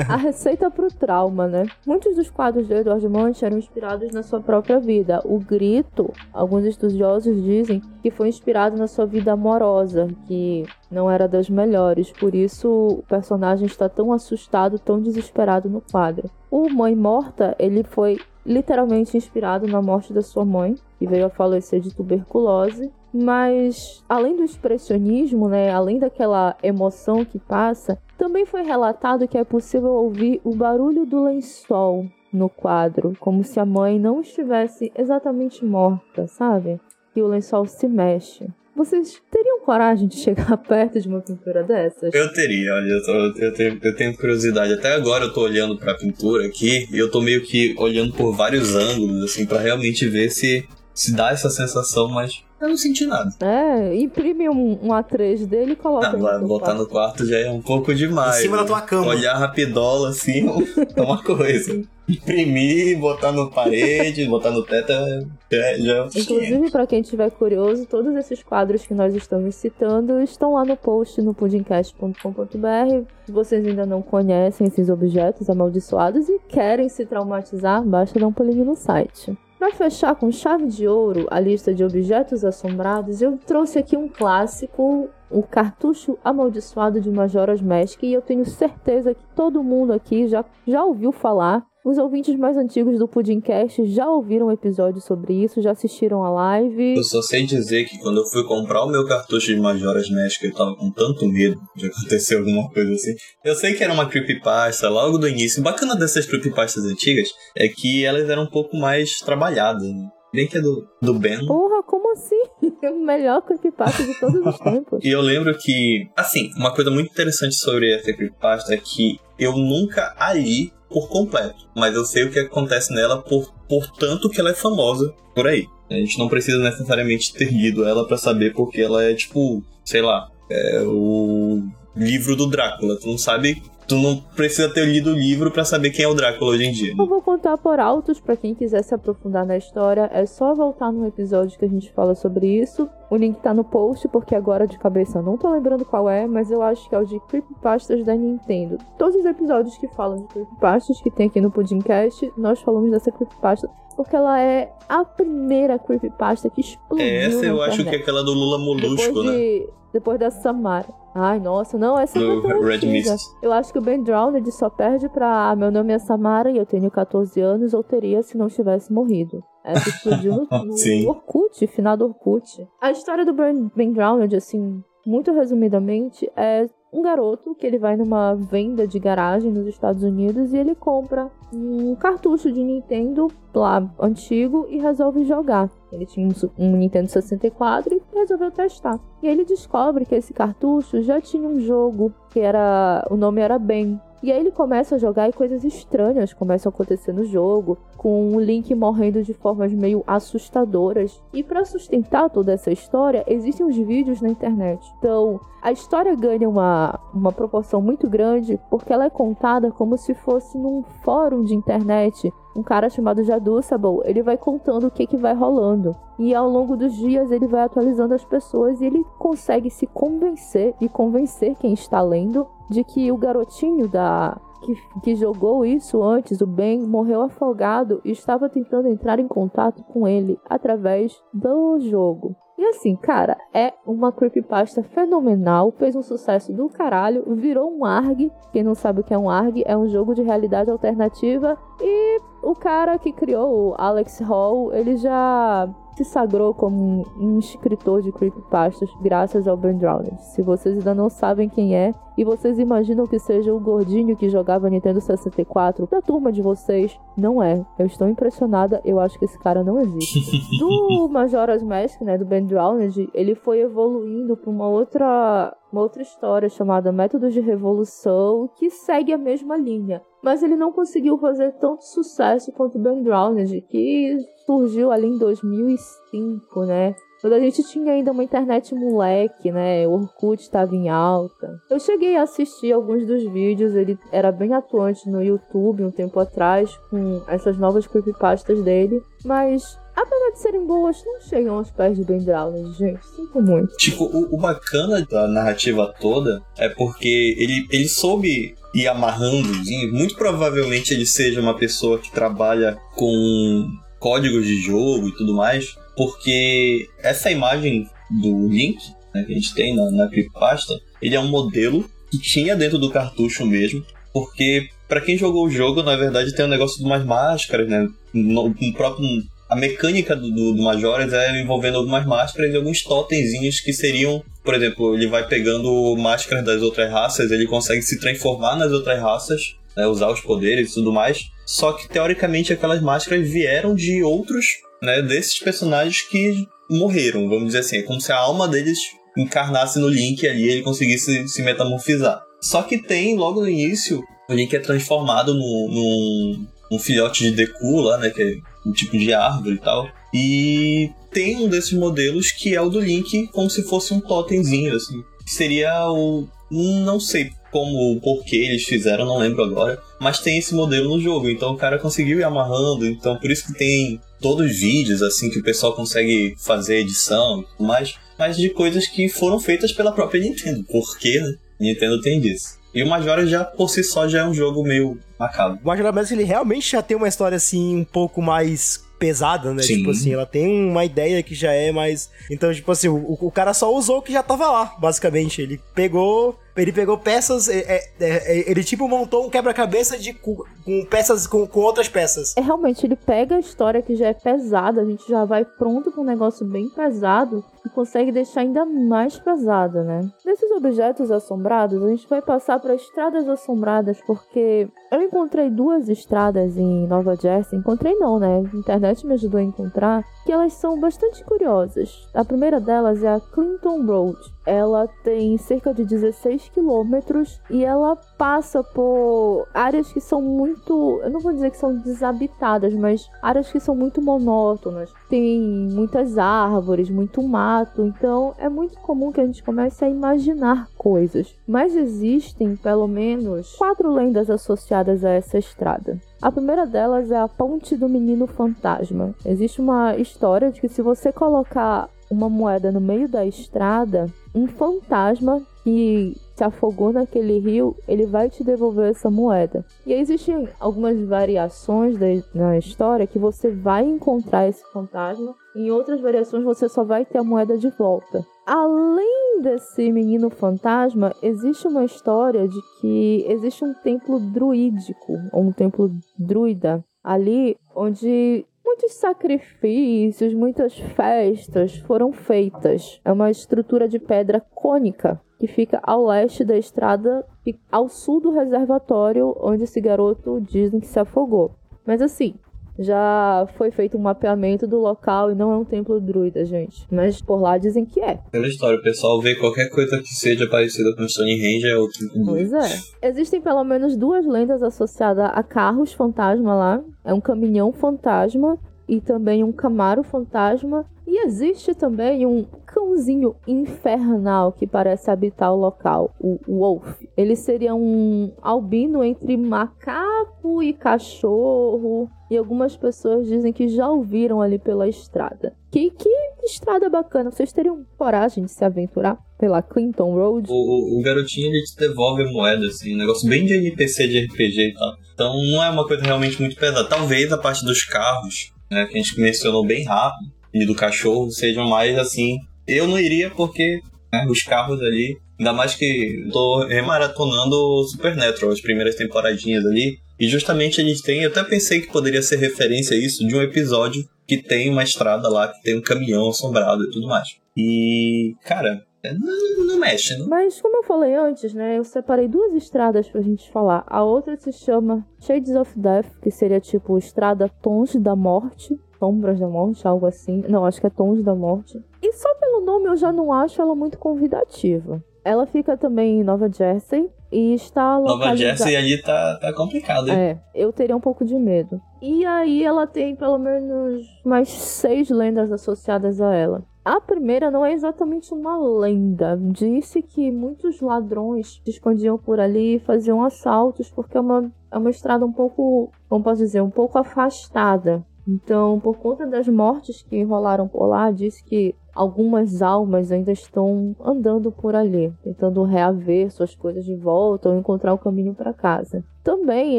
a receita pro trauma, né? Muitos dos quadros de Edward Munch eram inspirados na sua própria vida. O grito, alguns estudiosos dizem que foi inspirado na sua vida amorosa, que não era das melhores, por isso o personagem está tão assustado, tão desesperado no quadro. O Mãe Morta, ele foi literalmente inspirado na morte da sua mãe, que veio a falecer de tuberculose. Mas além do expressionismo, né, além daquela emoção que passa, também foi relatado que é possível ouvir o barulho do lençol no quadro, como se a mãe não estivesse exatamente morta, sabe? E o lençol se mexe. Vocês teriam coragem de chegar (laughs) perto de uma pintura dessas? Eu teria, olha, eu, tô, eu, tenho, eu tenho curiosidade. Até agora eu tô olhando pra pintura aqui e eu tô meio que olhando por vários ângulos, assim, para realmente ver se, se dá essa sensação, mas eu não senti nada. É, imprime um, um A3 dele e coloca. Ah, no botar quarto. no quarto já é um pouco demais. Em cima da tua cama. Olhar rapidola assim (laughs) é uma coisa. Imprimir, botar no parede, botar no teto é, já é Inclusive, para quem estiver curioso, todos esses quadros que nós estamos citando estão lá no post no pudimcast.com.br. Se vocês ainda não conhecem esses objetos amaldiçoados e querem se traumatizar, basta dar um pulinho no site. Para fechar com chave de ouro a lista de objetos assombrados, eu trouxe aqui um clássico, o cartucho amaldiçoado de Majora's Mask, e eu tenho certeza que todo mundo aqui já, já ouviu falar. Os ouvintes mais antigos do Pudimcast já ouviram um episódio sobre isso, já assistiram a live. Eu só sei dizer que quando eu fui comprar o meu cartucho de Majora's Mask, eu tava com tanto medo de acontecer (laughs) alguma coisa assim. Eu sei que era uma creepypasta logo do início. O bacana dessas creepypastas antigas é que elas eram um pouco mais trabalhadas. Né? Bem que é do, do Ben. Porra, como assim? (laughs) o melhor creepypasta de todos os (laughs) tempos. e eu lembro que, assim, uma coisa muito interessante sobre essa creepypasta é que eu nunca a li por completo, mas eu sei o que acontece nela por, por tanto que ela é famosa por aí. A gente não precisa necessariamente ter lido ela para saber porque ela é tipo, sei lá, é o livro do Drácula. Tu não sabe tu não precisa ter lido o livro para saber quem é o Drácula hoje em dia. Eu vou contar por altos para quem quiser se aprofundar na história. É só voltar no episódio que a gente fala sobre isso. O link tá no post, porque agora de cabeça eu não tô lembrando qual é, mas eu acho que é o de Creepypastas da Nintendo. Todos os episódios que falam de Creepypastas que tem aqui no Pudimcast, nós falamos dessa Creepypasta porque ela é a primeira creepypasta que explodiu. Essa eu acho que é aquela do Lula Molusco, né? De, depois da Samara. Ai, nossa, não, essa do é tão Red. Mist. Eu acho que o Ben Drowned só perde pra ah, Meu nome é Samara e eu tenho 14 anos, ou teria se não tivesse morrido. Essa explodiu no, no Orkut, final do Orkut. A história do Ben, ben Drowned, assim, muito resumidamente, é um garoto que ele vai numa venda de garagem nos Estados Unidos e ele compra um cartucho de Nintendo lá antigo e resolve jogar. Ele tinha um, Nintendo 64 e resolveu testar. E ele descobre que esse cartucho já tinha um jogo que era. O nome era Ben. E aí ele começa a jogar e coisas estranhas começam a acontecer no jogo, com o Link morrendo de formas meio assustadoras. E para sustentar toda essa história, existem os vídeos na internet. Então, a história ganha uma, uma proporção muito grande porque ela é contada como se fosse num fórum de internet um cara chamado Jadu Sabou, ele vai contando o que, que vai rolando. E ao longo dos dias ele vai atualizando as pessoas e ele consegue se convencer e convencer quem está lendo de que o garotinho da que, que jogou isso antes, o Ben, morreu afogado e estava tentando entrar em contato com ele através do jogo. E assim, cara, é uma creepypasta fenomenal, fez um sucesso do caralho, virou um ARG. Quem não sabe o que é um ARG, é um jogo de realidade alternativa. E o cara que criou, o Alex Hall, ele já se sagrou como um escritor de creepypastas graças ao Ben Drowned. Se vocês ainda não sabem quem é, e vocês imaginam que seja o gordinho que jogava Nintendo 64 da turma de vocês, não é. Eu estou impressionada, eu acho que esse cara não existe. (laughs) do Majora's Mask, né, do Ben Drowned, ele foi evoluindo para uma outra uma outra história chamada Métodos de Revolução, que segue a mesma linha. Mas ele não conseguiu fazer tanto sucesso quanto Ben Drowned, que surgiu ali em 2005, né? Quando a gente tinha ainda uma internet moleque, né? O Orkut estava em alta. Eu cheguei a assistir alguns dos vídeos, ele era bem atuante no YouTube um tempo atrás, com essas novas creepypastas dele. Mas apesar de serem boas, não chegam aos pés de Ben Drowned, gente. Sinto muito. Tipo, o, o, bacana da narrativa toda é porque ele, ele soube ir amarrando. Muito provavelmente ele seja uma pessoa que trabalha com códigos de jogo e tudo mais porque essa imagem do Link, né, que a gente tem na, na creepypasta, ele é um modelo que tinha dentro do cartucho mesmo, porque para quem jogou o jogo, na verdade tem um negócio de umas máscaras, né? No, próprio a mecânica do, do, do Majores é envolvendo algumas máscaras e alguns totemzinhos que seriam, por exemplo, ele vai pegando máscaras das outras raças, ele consegue se transformar nas outras raças, né, usar os poderes e tudo mais. Só que teoricamente aquelas máscaras vieram de outros né, desses personagens que morreram, vamos dizer assim. É como se a alma deles encarnasse no Link ali ele conseguisse se metamorfizar. Só que tem, logo no início, o Link é transformado num, num filhote de Deku lá, né, que é um tipo de árvore e tal. E tem um desses modelos que é o do Link como se fosse um totemzinho, assim. Seria o... não sei como, por que eles fizeram, não lembro agora. Mas tem esse modelo no jogo, então o cara conseguiu ir amarrando, então por isso que tem todos os vídeos, assim, que o pessoal consegue fazer edição mais, mas de coisas que foram feitas pela própria Nintendo. Por quê, né? Nintendo tem disso. E o Majora já, por si só, já é um jogo meio macabro. O Majora Mask, ele realmente já tem uma história, assim, um pouco mais pesada, né? Sim. Tipo assim, ela tem uma ideia que já é mais. Então, tipo assim, o, o cara só usou o que já tava lá, basicamente. Ele pegou ele pegou peças, é, é, é, ele tipo montou um quebra-cabeça de com peças com, com outras peças. É realmente ele pega a história que já é pesada, a gente já vai pronto com um negócio bem pesado e consegue deixar ainda mais pesada, né? Nesses objetos assombrados, a gente vai passar para estradas assombradas porque eu encontrei duas estradas em Nova Jersey, encontrei não, né? A internet me ajudou a encontrar que elas são bastante curiosas. A primeira delas é a Clinton Road. Ela tem cerca de 16 quilômetros e ela passa por áreas que são muito, eu não vou dizer que são desabitadas, mas áreas que são muito monótonas. Tem muitas árvores, muito mato, então é muito comum que a gente comece a imaginar coisas. Mas existem pelo menos quatro lendas associadas a essa estrada. A primeira delas é a Ponte do Menino Fantasma. Existe uma história de que se você colocar uma moeda no meio da estrada, um fantasma que se afogou naquele rio, ele vai te devolver essa moeda. E existem algumas variações da, na história que você vai encontrar esse fantasma, em outras variações você só vai ter a moeda de volta. Além desse menino fantasma, existe uma história de que existe um templo druídico, ou um templo druida, ali onde muitos sacrifícios, muitas festas foram feitas. É uma estrutura de pedra cônica que fica ao leste da estrada e ao sul do reservatório onde esse garoto dizem que se afogou. Mas assim, já foi feito um mapeamento do local e não é um templo druida, gente. Mas por lá dizem que é. Pela história, o pessoal vê qualquer coisa que seja parecida com Stonehenge é o templo. Pois é. Existem pelo menos duas lendas associadas a carros fantasma lá. É um caminhão fantasma e também um Camaro fantasma. E existe também um cãozinho infernal que parece habitar o local, o Wolf. Ele seria um albino entre macaco e cachorro. E algumas pessoas dizem que já ouviram ali pela estrada. Que, que estrada bacana. Vocês teriam coragem de se aventurar pela Clinton Road? O, o, o garotinho ele te devolve moeda, assim. Um negócio bem de NPC de RPG e tal. Então não é uma coisa realmente muito pesada. Talvez a parte dos carros né, que a gente mencionou bem rápido, e do cachorro sejam mais assim. Eu não iria porque né, os carros ali, ainda mais que tô remaratonando Supernatural, as primeiras temporadinhas ali, E justamente a gente tem, eu até pensei que poderia ser referência a isso de um episódio que tem uma estrada lá, que tem um caminhão assombrado e tudo mais. E, cara, não, não mexe. Não... Mas como eu falei antes, né? Eu separei duas estradas pra gente falar. A outra se chama Shades of Death, que seria tipo Estrada Tons da Morte. Sombras da Morte, algo assim. Não, acho que é Tons da Morte. E só pelo nome eu já não acho ela muito convidativa. Ela fica também em Nova Jersey e está localizada... Nova Jersey ali tá, tá complicado, hein? É, eu teria um pouco de medo. E aí ela tem pelo menos mais seis lendas associadas a ela. A primeira não é exatamente uma lenda. Disse que muitos ladrões se escondiam por ali e faziam assaltos porque é uma, é uma estrada um pouco, como posso dizer, um pouco afastada. Então, por conta das mortes que rolaram por lá, disse que algumas almas ainda estão andando por ali, tentando reaver suas coisas de volta ou encontrar o caminho para casa. Também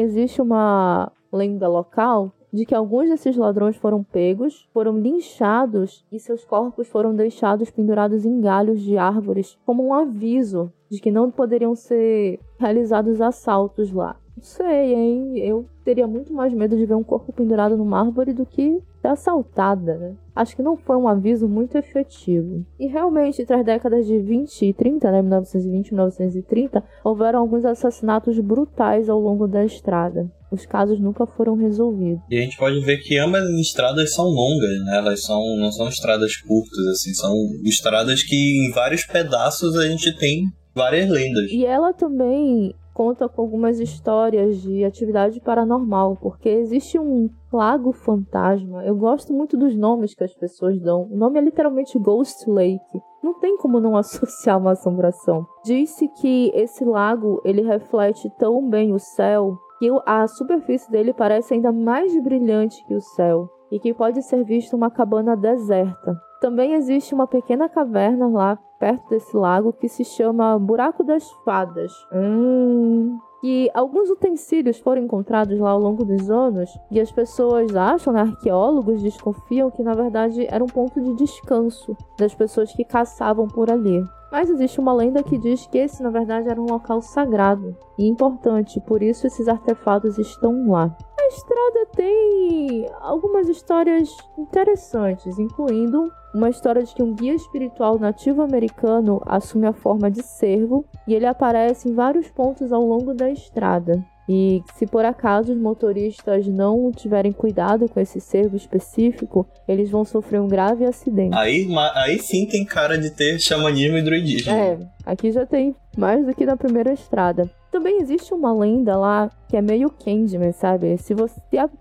existe uma lenda local de que alguns desses ladrões foram pegos, foram linchados e seus corpos foram deixados pendurados em galhos de árvores como um aviso de que não poderiam ser realizados assaltos lá. Não sei, hein? Eu teria muito mais medo de ver um corpo pendurado numa árvore do que ser assaltada, né? Acho que não foi um aviso muito efetivo. E realmente, entre as décadas de 20 e 30, né, 1920 e 1930, houveram alguns assassinatos brutais ao longo da estrada. Os casos nunca foram resolvidos. E a gente pode ver que ambas as estradas são longas, né? Elas são, não são estradas curtas, assim, são estradas que em vários pedaços a gente tem várias lendas. E ela também conta com algumas histórias de atividade paranormal, porque existe um lago fantasma. Eu gosto muito dos nomes que as pessoas dão. O nome é literalmente Ghost Lake. Não tem como não (laughs) associar uma assombração. Diz-se que esse lago ele reflete tão bem o céu que a superfície dele parece ainda mais brilhante que o céu e que pode ser visto uma cabana deserta. Também existe uma pequena caverna lá perto desse lago que se chama Buraco das Fadas. Hum. E alguns utensílios foram encontrados lá ao longo dos anos e as pessoas acham, né, arqueólogos desconfiam que na verdade era um ponto de descanso das pessoas que caçavam por ali. Mas existe uma lenda que diz que esse, na verdade, era um local sagrado e importante, por isso esses artefatos estão lá. A estrada tem algumas histórias interessantes, incluindo uma história de que um guia espiritual nativo americano assume a forma de cervo e ele aparece em vários pontos ao longo da estrada. E se por acaso os motoristas não tiverem cuidado com esse cervo específico, eles vão sofrer um grave acidente. Aí, aí sim tem cara de ter xamanismo e druidismo. É, aqui já tem mais do que na primeira estrada. Também existe uma lenda lá que é meio Candyman, sabe? Se você,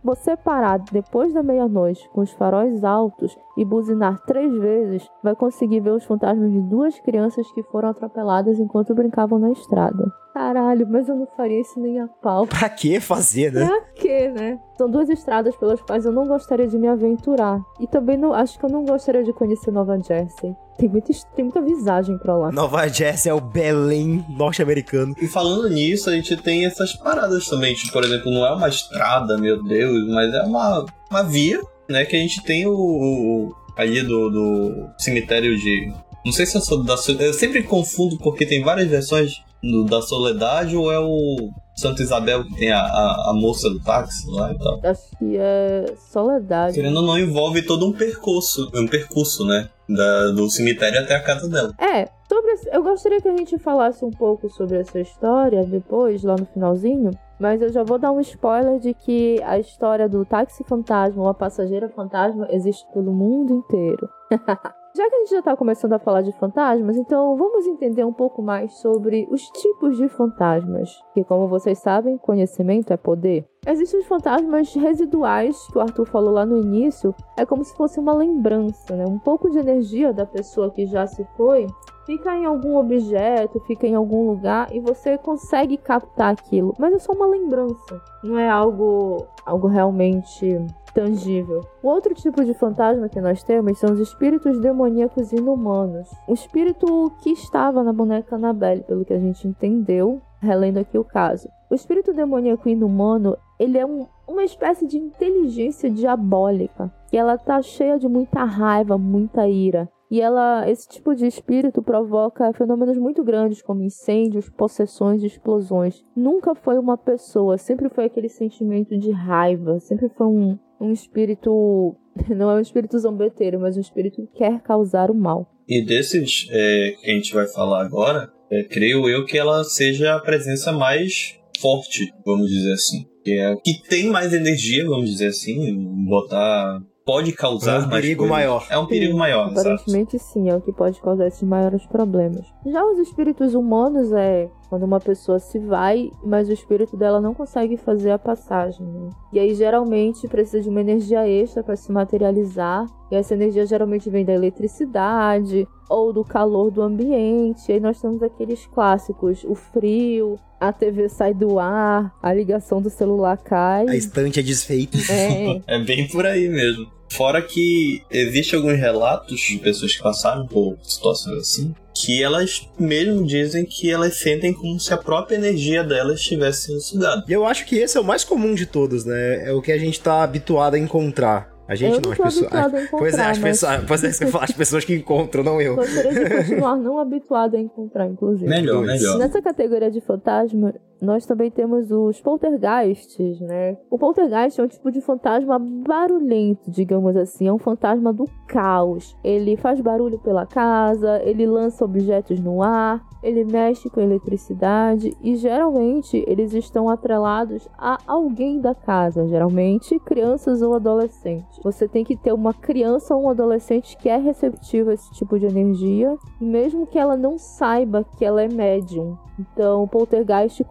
você parar depois da meia-noite com os faróis altos e buzinar três vezes, vai conseguir ver os fantasmas de duas crianças que foram atropeladas enquanto brincavam na estrada. Caralho, mas eu não faria isso nem a pau. Pra que fazer, né? Pra que, né? São duas estradas pelas quais eu não gostaria de me aventurar. E também não, acho que eu não gostaria de conhecer Nova Jersey. Tem muita, tem muita visagem pra lá. Nova Jersey é o Belém norte-americano. E falando nisso, a gente tem essas paradas também. Tipo, por exemplo, não é uma estrada, meu Deus, mas é uma, uma via, né? Que a gente tem o, o ali do, do cemitério de. Não sei se eu sou da. Eu sempre confundo porque tem várias versões no, da Soledade ou é o Santa Isabel que tem a, a, a, moça do táxi lá e tal? Acho que é Soledade. Querendo ou não, envolve todo um percurso, um percurso, né? Da, do cemitério até a casa dela. É, sobre eu gostaria que a gente falasse um pouco sobre essa história depois, lá no finalzinho. Mas eu já vou dar um spoiler de que a história do táxi fantasma ou a passageira fantasma existe pelo mundo inteiro. (laughs) Já que a gente já está começando a falar de fantasmas, então vamos entender um pouco mais sobre os tipos de fantasmas. Que, como vocês sabem, conhecimento é poder. Existem os fantasmas residuais, que o Arthur falou lá no início, é como se fosse uma lembrança, né? Um pouco de energia da pessoa que já se foi fica em algum objeto, fica em algum lugar e você consegue captar aquilo, mas é só uma lembrança, não é algo algo realmente tangível. O outro tipo de fantasma que nós temos são os espíritos demoníacos inumanos. O espírito que estava na boneca Annabelle, pelo que a gente entendeu, relendo aqui o caso. O espírito demoníaco inumano, ele é um, uma espécie de inteligência diabólica, e ela tá cheia de muita raiva, muita ira. E ela, esse tipo de espírito provoca fenômenos muito grandes, como incêndios, possessões e explosões. Nunca foi uma pessoa, sempre foi aquele sentimento de raiva, sempre foi um, um espírito. (laughs) Não é um espírito zombeteiro, mas um espírito que quer causar o mal. E desses é, que a gente vai falar agora, é, creio eu que ela seja a presença mais forte, vamos dizer assim. Que é que tem mais energia, vamos dizer assim, botar pode causar é um perigo maior. É um perigo sim, maior, Aparentemente exato. sim, é o que pode causar esses maiores problemas. Já os espíritos humanos é quando uma pessoa se vai, mas o espírito dela não consegue fazer a passagem. Né? E aí geralmente precisa de uma energia extra para se materializar. E essa energia geralmente vem da eletricidade ou do calor do ambiente. E aí nós temos aqueles clássicos, o frio, a TV sai do ar, a ligação do celular cai. A estante é desfeita. É. (laughs) é bem por aí mesmo. Fora que existe alguns relatos de pessoas que passaram por situações assim, que elas mesmo dizem que elas sentem como se a própria energia delas estivesse sendo sugada. E eu acho que esse é o mais comum de todos, né? É o que a gente tá habituado a encontrar. A gente eu não, não as pessoas. (laughs) pois é, as mas... pessoas. Pois é, isso que eu falo, as pessoas que encontram, não eu. Gostaria de continuar não habituado a encontrar, inclusive. Melhor, melhor. Nessa categoria de fantasma, nós também temos os poltergeists, né? O poltergeist é um tipo de fantasma barulhento, digamos assim. É um fantasma do caos. Ele faz barulho pela casa, ele lança objetos no ar, ele mexe com eletricidade e geralmente eles estão atrelados a alguém da casa, geralmente crianças ou adolescentes. Você tem que ter uma criança ou um adolescente que é receptivo a esse tipo de energia, mesmo que ela não saiba que ela é médium. Então, o poltergeist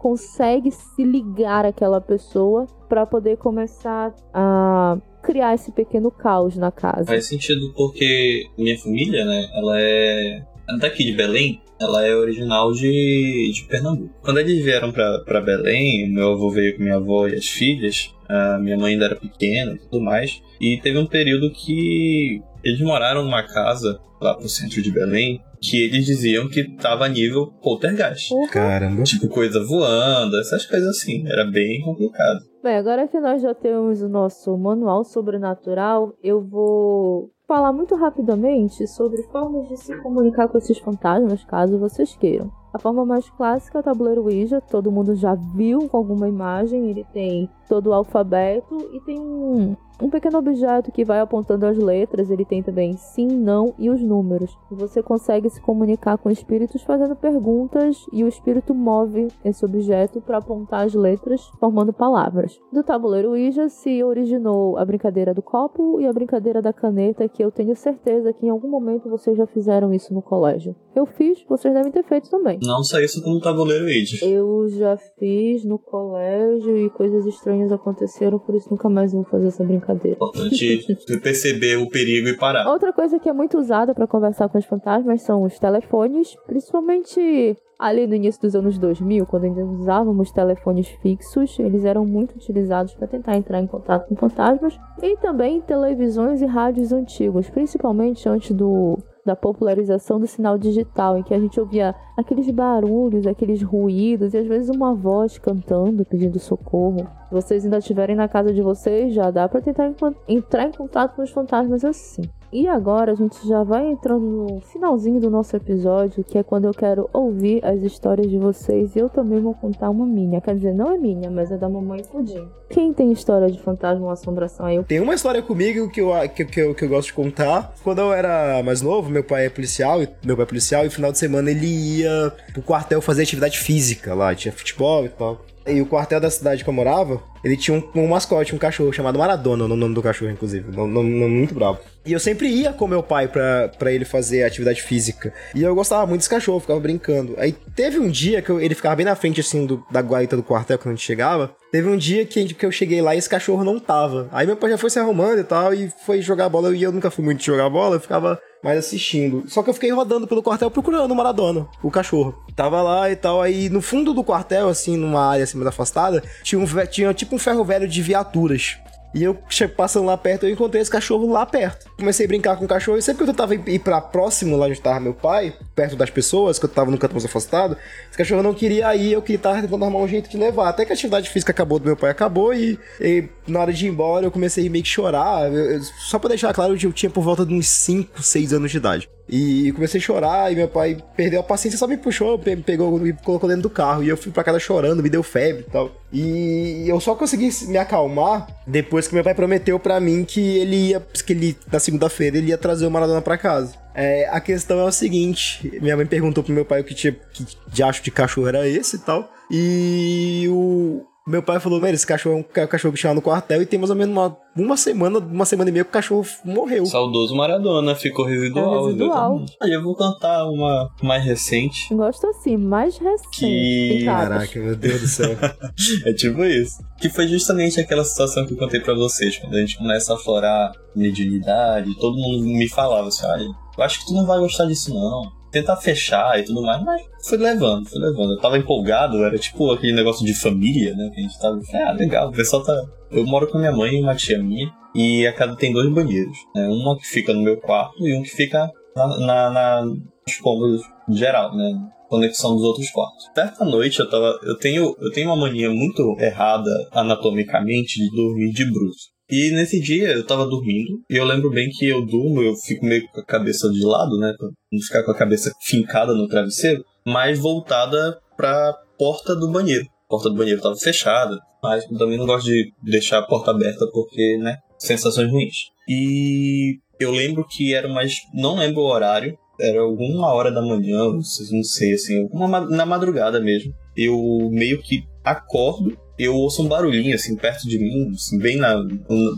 se ligar àquela pessoa para poder começar a criar esse pequeno caos na casa. Faz sentido porque minha família, né, ela é daqui de Belém, ela é original de, de Pernambuco. Quando eles vieram para Belém, meu avô veio com minha avó e as filhas, a minha mãe ainda era pequena e tudo mais, e teve um período que eles moraram numa casa lá pro centro de Belém, que eles diziam que tava a nível poltergeist. Uhum. Caramba. Tipo, coisa voando, essas coisas assim. Era bem complicado. Bem, agora que nós já temos o nosso manual sobrenatural, eu vou falar muito rapidamente sobre formas de se comunicar com esses fantasmas, caso vocês queiram. A forma mais clássica é o tabuleiro Ouija, todo mundo já viu com alguma imagem, ele tem todo o alfabeto e tem um, um pequeno objeto que vai apontando as letras, ele tem também sim, não e os números. Você consegue se comunicar com espíritos fazendo perguntas e o espírito move esse objeto para apontar as letras, formando palavras. Do tabuleiro Ouija se originou a brincadeira do copo e a brincadeira da caneta, que eu tenho certeza que em algum momento vocês já fizeram isso no colégio. Eu fiz, vocês devem ter feito também. Não só isso como tabuleiro Ouija. Eu já fiz no colégio e coisas estranhas aconteceram, por isso nunca mais vou fazer essa brincadeira. Importante (laughs) perceber o perigo e parar. Outra coisa que é muito usada para conversar com os fantasmas são os telefones, principalmente ali no início dos anos 2000, quando ainda usávamos telefones fixos, eles eram muito utilizados para tentar entrar em contato com fantasmas, e também televisões e rádios antigos, principalmente antes do da popularização do sinal digital, em que a gente ouvia aqueles barulhos, aqueles ruídos e às vezes uma voz cantando, pedindo socorro. Se vocês ainda estiverem na casa de vocês, já dá para tentar entrar em contato com os fantasmas assim. E agora a gente já vai entrando no finalzinho do nosso episódio, que é quando eu quero ouvir as histórias de vocês e eu também vou contar uma minha. Quer dizer, não é minha, mas é da mamãe Pudim. Quem tem história de fantasma ou assombração aí? Tem uma história comigo que eu, que, que, eu, que eu gosto de contar. Quando eu era mais novo, meu pai é policial, meu pai é policial, e no final de semana ele ia pro quartel fazer atividade física lá, tinha futebol e tal. E o quartel da cidade que eu morava, ele tinha um, um mascote, um cachorro chamado Maradona, no nome do cachorro, inclusive. Um nome, muito bravo. E eu sempre ia com meu pai pra ele fazer atividade física. E eu gostava muito desse cachorro, ficava brincando. Aí teve um dia que eu, ele ficava bem na frente, assim, do, da guaita do quartel quando a gente chegava. Teve um dia que, que eu cheguei lá e esse cachorro não tava. Aí meu pai já foi se arrumando e tal, e foi jogar bola. E eu nunca fui muito jogar bola, eu ficava mais assistindo. Só que eu fiquei rodando pelo quartel procurando o Maradona, o cachorro. Tava lá e tal, aí no fundo do quartel, assim, numa área assim mais afastada, tinha, um, tinha tipo um ferro velho de viaturas. E eu passando lá perto, eu encontrei esse cachorro lá perto. Comecei a brincar com o cachorro, e sempre que eu tava ir pra próximo, lá onde tava meu pai, perto das pessoas, que eu tava no canto mais afastado, esse cachorro não queria ir, eu queria tava tentando arrumar um jeito de levar. Até que a atividade física acabou do meu pai, acabou, e, e na hora de ir embora eu comecei a meio que chorar. Eu, eu, só pra deixar claro, eu tinha por volta de uns 5, 6 anos de idade. E comecei a chorar e meu pai perdeu a paciência, só me puxou, me pegou e colocou dentro do carro. E eu fui pra casa chorando, me deu febre e tal. E eu só consegui me acalmar depois que meu pai prometeu para mim que ele ia, que ele, na segunda-feira, ele ia trazer o Maradona para casa. É, a questão é o seguinte: minha mãe perguntou pro meu pai o que, tinha, que diacho de cachorro era esse e tal. E o, meu pai falou, velho, esse cachorro é um cachorro que no quartel e tem mais ou menos uma, uma semana, uma semana e meia que o cachorro morreu. Saudoso Maradona, ficou residual. É residual. Aí eu vou cantar uma mais recente. Gosto assim, mais recente. Que... Caraca, meu Deus do céu. (laughs) é tipo isso. Que foi justamente aquela situação que eu contei para vocês, quando a gente começa a aflorar mediunidade, todo mundo me falava assim, olha, eu acho que tu não vai gostar disso não tentar fechar e tudo mais, mas fui levando, fui levando. Eu tava empolgado, era tipo aquele negócio de família, né? Que a gente tava. Ah, legal, o pessoal tá. Eu moro com minha mãe e uma tia minha, e a casa tem dois banheiros. Né? Uma que fica no meu quarto e um que fica na, na, na nos cômodos geral, né? Conexão dos outros quartos. Certa noite eu tava. Eu tenho, eu tenho uma mania muito errada anatomicamente de dormir de bruxo. E nesse dia eu tava dormindo, e eu lembro bem que eu durmo, eu fico meio com a cabeça de lado, né? Pra não ficar com a cabeça fincada no travesseiro, mas voltada pra porta do banheiro. A porta do banheiro tava fechada, mas eu também não gosto de deixar a porta aberta porque, né? Sensações ruins. E eu lembro que era mais. Não lembro o horário, era alguma hora da manhã, não sei, assim, na madrugada mesmo. Eu meio que acordo eu ouço um barulhinho, assim, perto de mim, assim, bem na,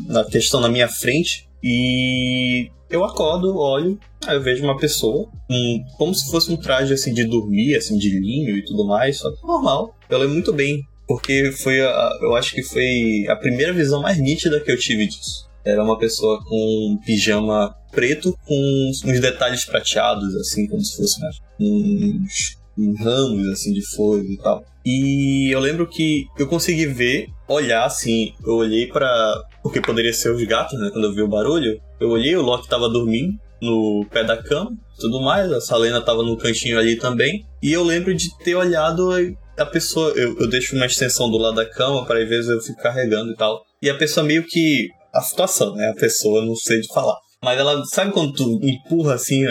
na questão na minha frente, e eu acordo, olho, aí eu vejo uma pessoa, um, como se fosse um traje, assim, de dormir, assim, de linho e tudo mais, só que normal. Eu lembro muito bem, porque foi, a, eu acho que foi a primeira visão mais nítida que eu tive disso. Era uma pessoa com um pijama preto com uns detalhes prateados, assim, como se fosse uns, uns ramos, assim, de flores e tal. E eu lembro que eu consegui ver, olhar assim, eu olhei para porque poderia ser os gatos, né? Quando eu vi o barulho, eu olhei, o Loki tava dormindo no pé da cama, tudo mais, a Salena tava no cantinho ali também. E eu lembro de ter olhado a pessoa, eu, eu deixo uma extensão do lado da cama para às vezes eu fico carregando e tal. E a pessoa meio que a situação, né? A pessoa não sei de falar. Mas ela sabe quando tu empurra assim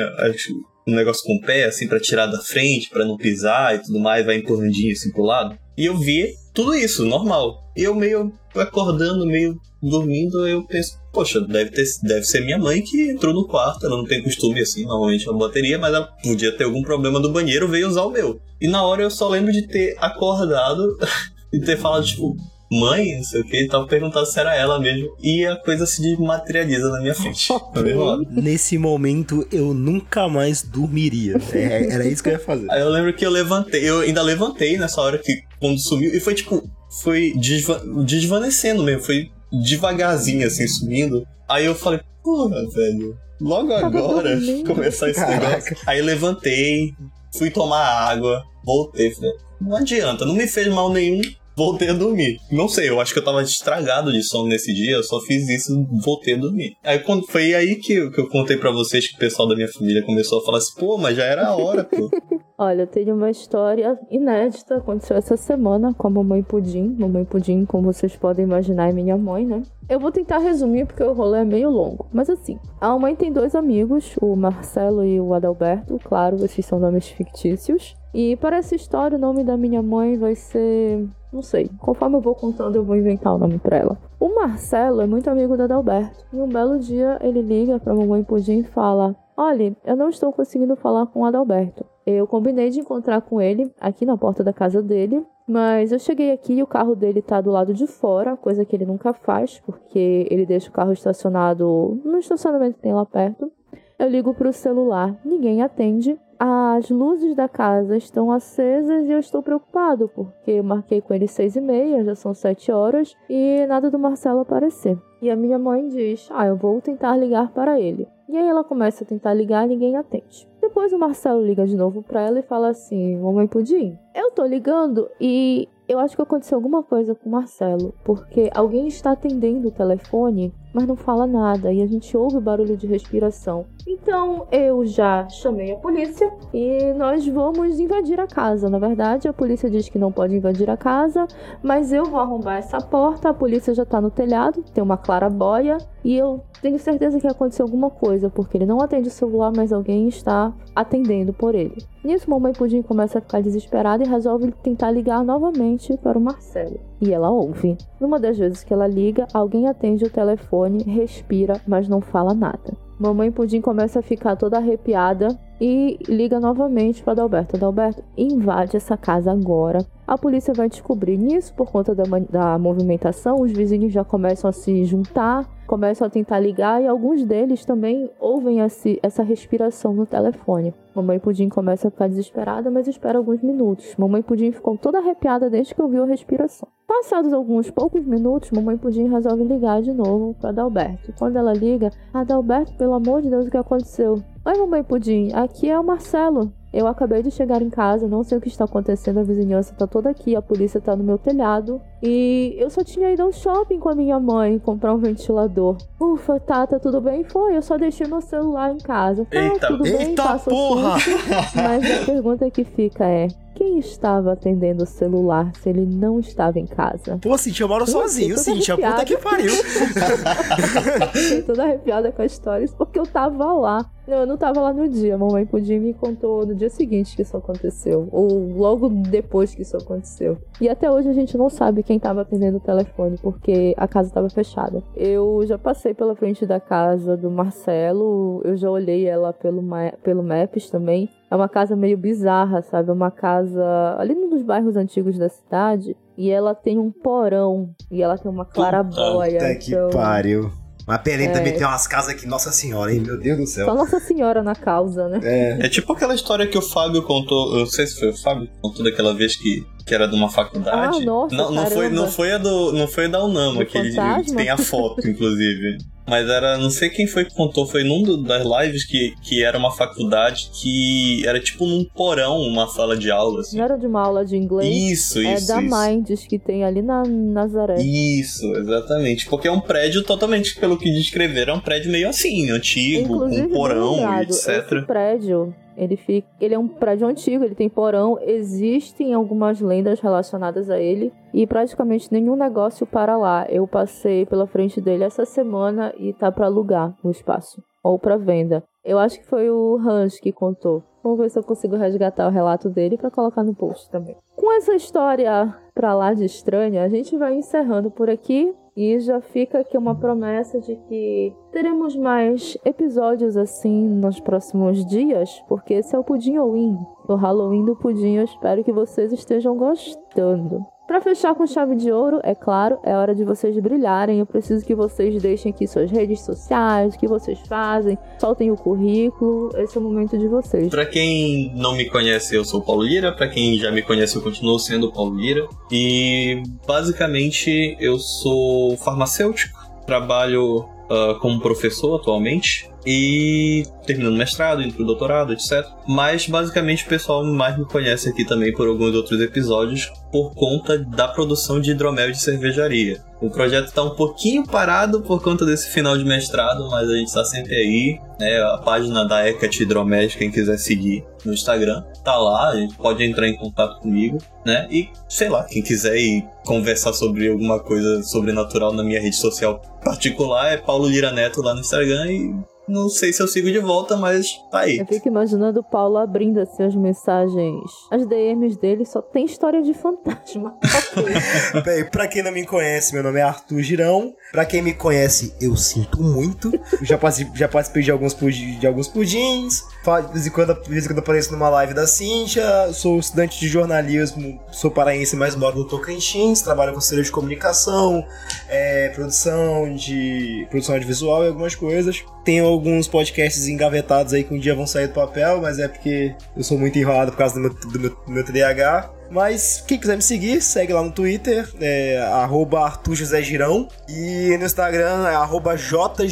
um negócio com o pé, assim, para tirar da frente, para não pisar e tudo mais, vai empurrandinho assim pro lado. E eu vi tudo isso, normal. E eu meio acordando, meio dormindo, eu penso, poxa, deve, ter, deve ser minha mãe que entrou no quarto. Ela não tem costume assim, normalmente uma bateria, mas ela podia ter algum problema do banheiro, veio usar o meu. E na hora eu só lembro de ter acordado (laughs) e ter falado, tipo, mãe, não sei o que, e tava perguntando se era ela mesmo. E a coisa se materializa na minha frente. (laughs) Nesse momento, eu nunca mais dormiria. É, era isso que eu ia fazer. Aí eu lembro que eu levantei, eu ainda levantei nessa hora que quando sumiu, e foi tipo, foi desva desvanecendo mesmo, foi devagarzinho assim, sumindo. Aí eu falei, porra, velho, logo agora começar esse Caraca. negócio. Aí eu levantei, fui tomar água, voltei, falei, não adianta, não me fez mal nenhum, voltei a dormir. Não sei, eu acho que eu tava estragado de sono nesse dia, eu só fiz isso voltei a dormir. Aí quando foi aí que, que eu contei para vocês que o pessoal da minha família começou a falar assim, pô, mas já era a hora, pô. (laughs) Olha, eu tenho uma história inédita, aconteceu essa semana com a mamãe Pudim. Mamãe Pudim, como vocês podem imaginar, é minha mãe, né? Eu vou tentar resumir porque o rolê é meio longo. Mas assim, a mamãe tem dois amigos, o Marcelo e o Adalberto. Claro, esses são nomes fictícios. E para essa história, o nome da minha mãe vai ser. Não sei. Conforme eu vou contando, eu vou inventar o nome para ela. O Marcelo é muito amigo da Adalberto. E um belo dia ele liga pra mamãe Pudim e fala: Olha, eu não estou conseguindo falar com o Adalberto. Eu combinei de encontrar com ele aqui na porta da casa dele, mas eu cheguei aqui e o carro dele tá do lado de fora, coisa que ele nunca faz, porque ele deixa o carro estacionado no estacionamento que tem lá perto. Eu ligo pro celular, ninguém atende. As luzes da casa estão acesas e eu estou preocupado, porque marquei com ele seis e meia, já são sete horas, e nada do Marcelo aparecer. E a minha mãe diz: Ah, eu vou tentar ligar para ele. E aí ela começa a tentar ligar ninguém atende. Depois o Marcelo liga de novo para ela e fala assim: Mamãe Pudim, eu tô ligando e eu acho que aconteceu alguma coisa com o Marcelo, porque alguém está atendendo o telefone, mas não fala nada e a gente ouve o barulho de respiração. Então eu já chamei a polícia e nós vamos invadir a casa. Na verdade, a polícia diz que não pode invadir a casa, mas eu vou arrombar essa porta. A polícia já tá no telhado, tem uma clarabóia e eu tenho certeza que aconteceu alguma coisa, porque ele não atende o celular, mas alguém está atendendo por ele. Nisso, Mamãe Pudim começa a ficar desesperada e resolve tentar ligar novamente para o Marcelo. E ela ouve. Numa das vezes que ela liga, alguém atende o telefone, respira, mas não fala nada. Mamãe Pudim começa a ficar toda arrepiada e liga novamente para Adalberto. Adalberto, invade essa casa agora. A polícia vai descobrir nisso por conta da, da movimentação. Os vizinhos já começam a se juntar, começam a tentar ligar e alguns deles também ouvem esse, essa respiração no telefone. Mamãe Pudim começa a ficar desesperada, mas espera alguns minutos. Mamãe Pudim ficou toda arrepiada desde que ouviu a respiração. Passados alguns poucos minutos, Mamãe Pudim resolve ligar de novo para Adalberto. Quando ela liga, Adalberto, pelo amor de Deus, o que aconteceu? Oi, Mamãe Pudim, aqui é o Marcelo. Eu acabei de chegar em casa, não sei o que está acontecendo, a vizinhança tá toda aqui, a polícia tá no meu telhado. E eu só tinha ido ao shopping com a minha mãe comprar um ventilador. Ufa, tá, tá tudo bem? Foi, eu só deixei meu celular em casa. Tá, eita, tudo bem, eita porra! (laughs) Mas a pergunta que fica é: quem estava atendendo o celular se ele não estava em casa? Pô, Cintia, eu moro sozinho, Cintia, puta que pariu. Fiquei toda arrepiada com a história, porque eu tava lá. Não, eu não tava lá no dia. A mamãe Pudim me contou no dia seguinte que isso aconteceu. Ou logo depois que isso aconteceu. E até hoje a gente não sabe quem tava atendendo o telefone, porque a casa tava fechada. Eu já passei pela frente da casa do Marcelo, eu já olhei ela pelo, pelo Maps também. É uma casa meio bizarra, sabe? É uma casa ali nos bairros antigos da cidade. E ela tem um porão. E ela tem uma clarabóia. Puta que então... pariu. Mas peraí, é. também tem umas casas aqui, Nossa Senhora, hein? Meu Deus do céu. Só Nossa Senhora na causa, né? É. é tipo aquela história que o Fábio contou, eu não sei se foi o Fábio que contou daquela vez que, que era de uma faculdade. Ah, nossa, não, não foi não foi a do não foi da Unama, que ele, tem a foto (laughs) inclusive. Mas era, não sei quem foi que contou, foi num das lives que, que era uma faculdade que era tipo num porão, uma sala de aula. Assim. Não era de uma aula de inglês? Isso, é isso. É da isso. Minds que tem ali na Nazaré. Isso, exatamente. Porque é um prédio totalmente, pelo que descreveram, é um prédio meio assim, antigo, Inclusive, com porão, etc. Esse prédio ele, fica, ele é um prédio antigo, ele tem porão, existem algumas lendas relacionadas a ele e praticamente nenhum negócio para lá. Eu passei pela frente dele essa semana e tá para alugar o espaço ou para venda. Eu acho que foi o Hans que contou. Vamos ver se eu consigo resgatar o relato dele para colocar no post também. Com essa história pra lá de estranha, a gente vai encerrando por aqui. E já fica aqui uma promessa de que teremos mais episódios assim nos próximos dias, porque esse é o Pudim Halloween, o Halloween do Pudim. Eu espero que vocês estejam gostando. Para fechar com chave de ouro, é claro, é hora de vocês brilharem. Eu preciso que vocês deixem aqui suas redes sociais, o que vocês fazem, soltem o currículo. Esse é o momento de vocês. Para quem não me conhece, eu sou Paulo Lira. Para quem já me conhece, eu continuo sendo Paulo Lira. E basicamente eu sou farmacêutico, trabalho uh, como professor atualmente e terminando mestrado, indo pro doutorado, etc. Mas basicamente o pessoal mais me conhece aqui também por alguns outros episódios por conta da produção de hidromel de cervejaria. O projeto está um pouquinho parado por conta desse final de mestrado, mas a gente está sempre aí. Né? A página da Hecate Hidromed, quem quiser seguir no Instagram, tá lá, a gente pode entrar em contato comigo, né? E sei lá, quem quiser ir conversar sobre alguma coisa sobrenatural na minha rede social particular é Paulo Lira Neto lá no Instagram e não sei se eu sigo de volta, mas tá aí. Eu fico imaginando o Paulo abrindo assim as mensagens. As DMs dele só tem história de fantasma. (laughs) (laughs) Bem, pra quem não me conhece, meu nome é Arthur Girão. Pra quem me conhece, eu sinto muito. Já participei, já participei de, alguns de alguns pudins. De vez, em quando, de vez em quando apareço numa live da Cintia. Sou estudante de jornalismo, sou paraense, mas moro no Tocantins. Trabalho com conselho de comunicação, é, produção de produção audiovisual e algumas coisas. Tenho alguns podcasts engavetados aí que um dia vão sair do papel, mas é porque eu sou muito enrolado por causa do meu, do meu, do meu TDAH. Mas quem quiser me seguir, segue lá no Twitter, é arroba Arthur José Girão. E no Instagram é arroba J.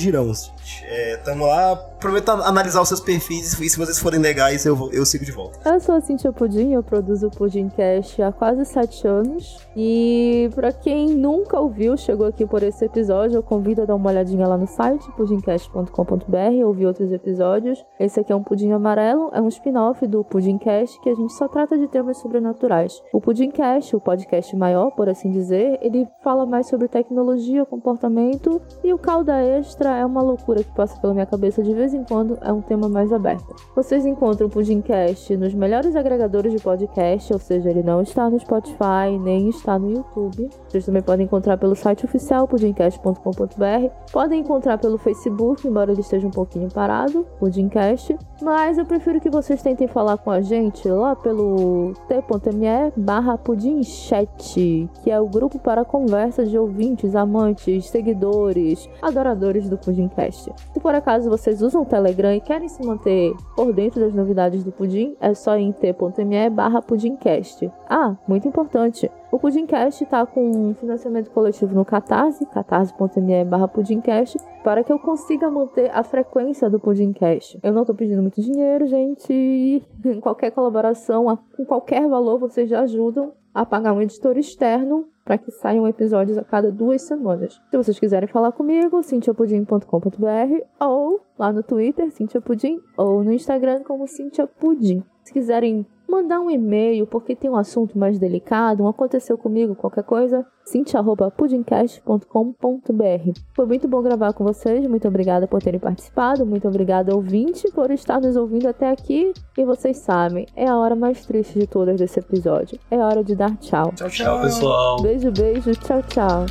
gente. É, tamo lá. Prometo analisar os seus perfis e se vocês forem legais, eu, eu sigo de volta. Eu sou a Cintia Pudim, eu produzo o Pudimcast há quase sete anos. E pra quem nunca ouviu, chegou aqui por esse episódio, eu convido a dar uma olhadinha lá no site, pudimcast.com.br, ouvir outros episódios. Esse aqui é um pudim amarelo, é um spin-off do Pudimcast que a gente só trata de temas sobrenaturais. O Pudimcast, o podcast maior, por assim dizer, ele fala mais sobre tecnologia, comportamento e o calda extra é uma loucura que passa pela minha cabeça de vez em quando, é um tema mais aberto. Vocês encontram o Pudimcast nos melhores agregadores de podcast, ou seja, ele não está no Spotify, nem está no YouTube. Vocês também podem encontrar pelo site oficial pudimcast.com.br, podem encontrar pelo Facebook, embora ele esteja um pouquinho parado, Pudimcast, mas eu prefiro que vocês tentem falar com a gente lá pelo t.me barra pudimchat, que é o grupo para conversa de ouvintes, amantes, seguidores, adoradores do Pudimcast. Se por acaso vocês usam o Telegram e querem se manter por dentro das novidades do Pudim, é só em t.me barra pudimcast. Ah, muito importante, o Pudimcast está com um financiamento coletivo no Catarse, catarse.me barra Pudimcast, para que eu consiga manter a frequência do Pudimcast. Eu não estou pedindo muito dinheiro, gente. (laughs) Qualquer colaboração, com qualquer valor, vocês já ajudam a pagar um editor externo para que saiam episódios a cada duas semanas. Se vocês quiserem falar comigo, cintiapudim.com.br ou lá no Twitter, cintiapudim, ou no Instagram como cintiapudim. Se quiserem mandar um e-mail porque tem um assunto mais delicado, um aconteceu comigo, qualquer coisa, cintia.pudimcast.com.br. Foi muito bom gravar com vocês, muito obrigada por terem participado, muito obrigada ouvinte por estar nos ouvindo até aqui. E vocês sabem, é a hora mais triste de todas desse episódio. É hora de dar tchau. Tchau, tchau, Tchau, pessoal. Beijo, beijo, tchau, tchau.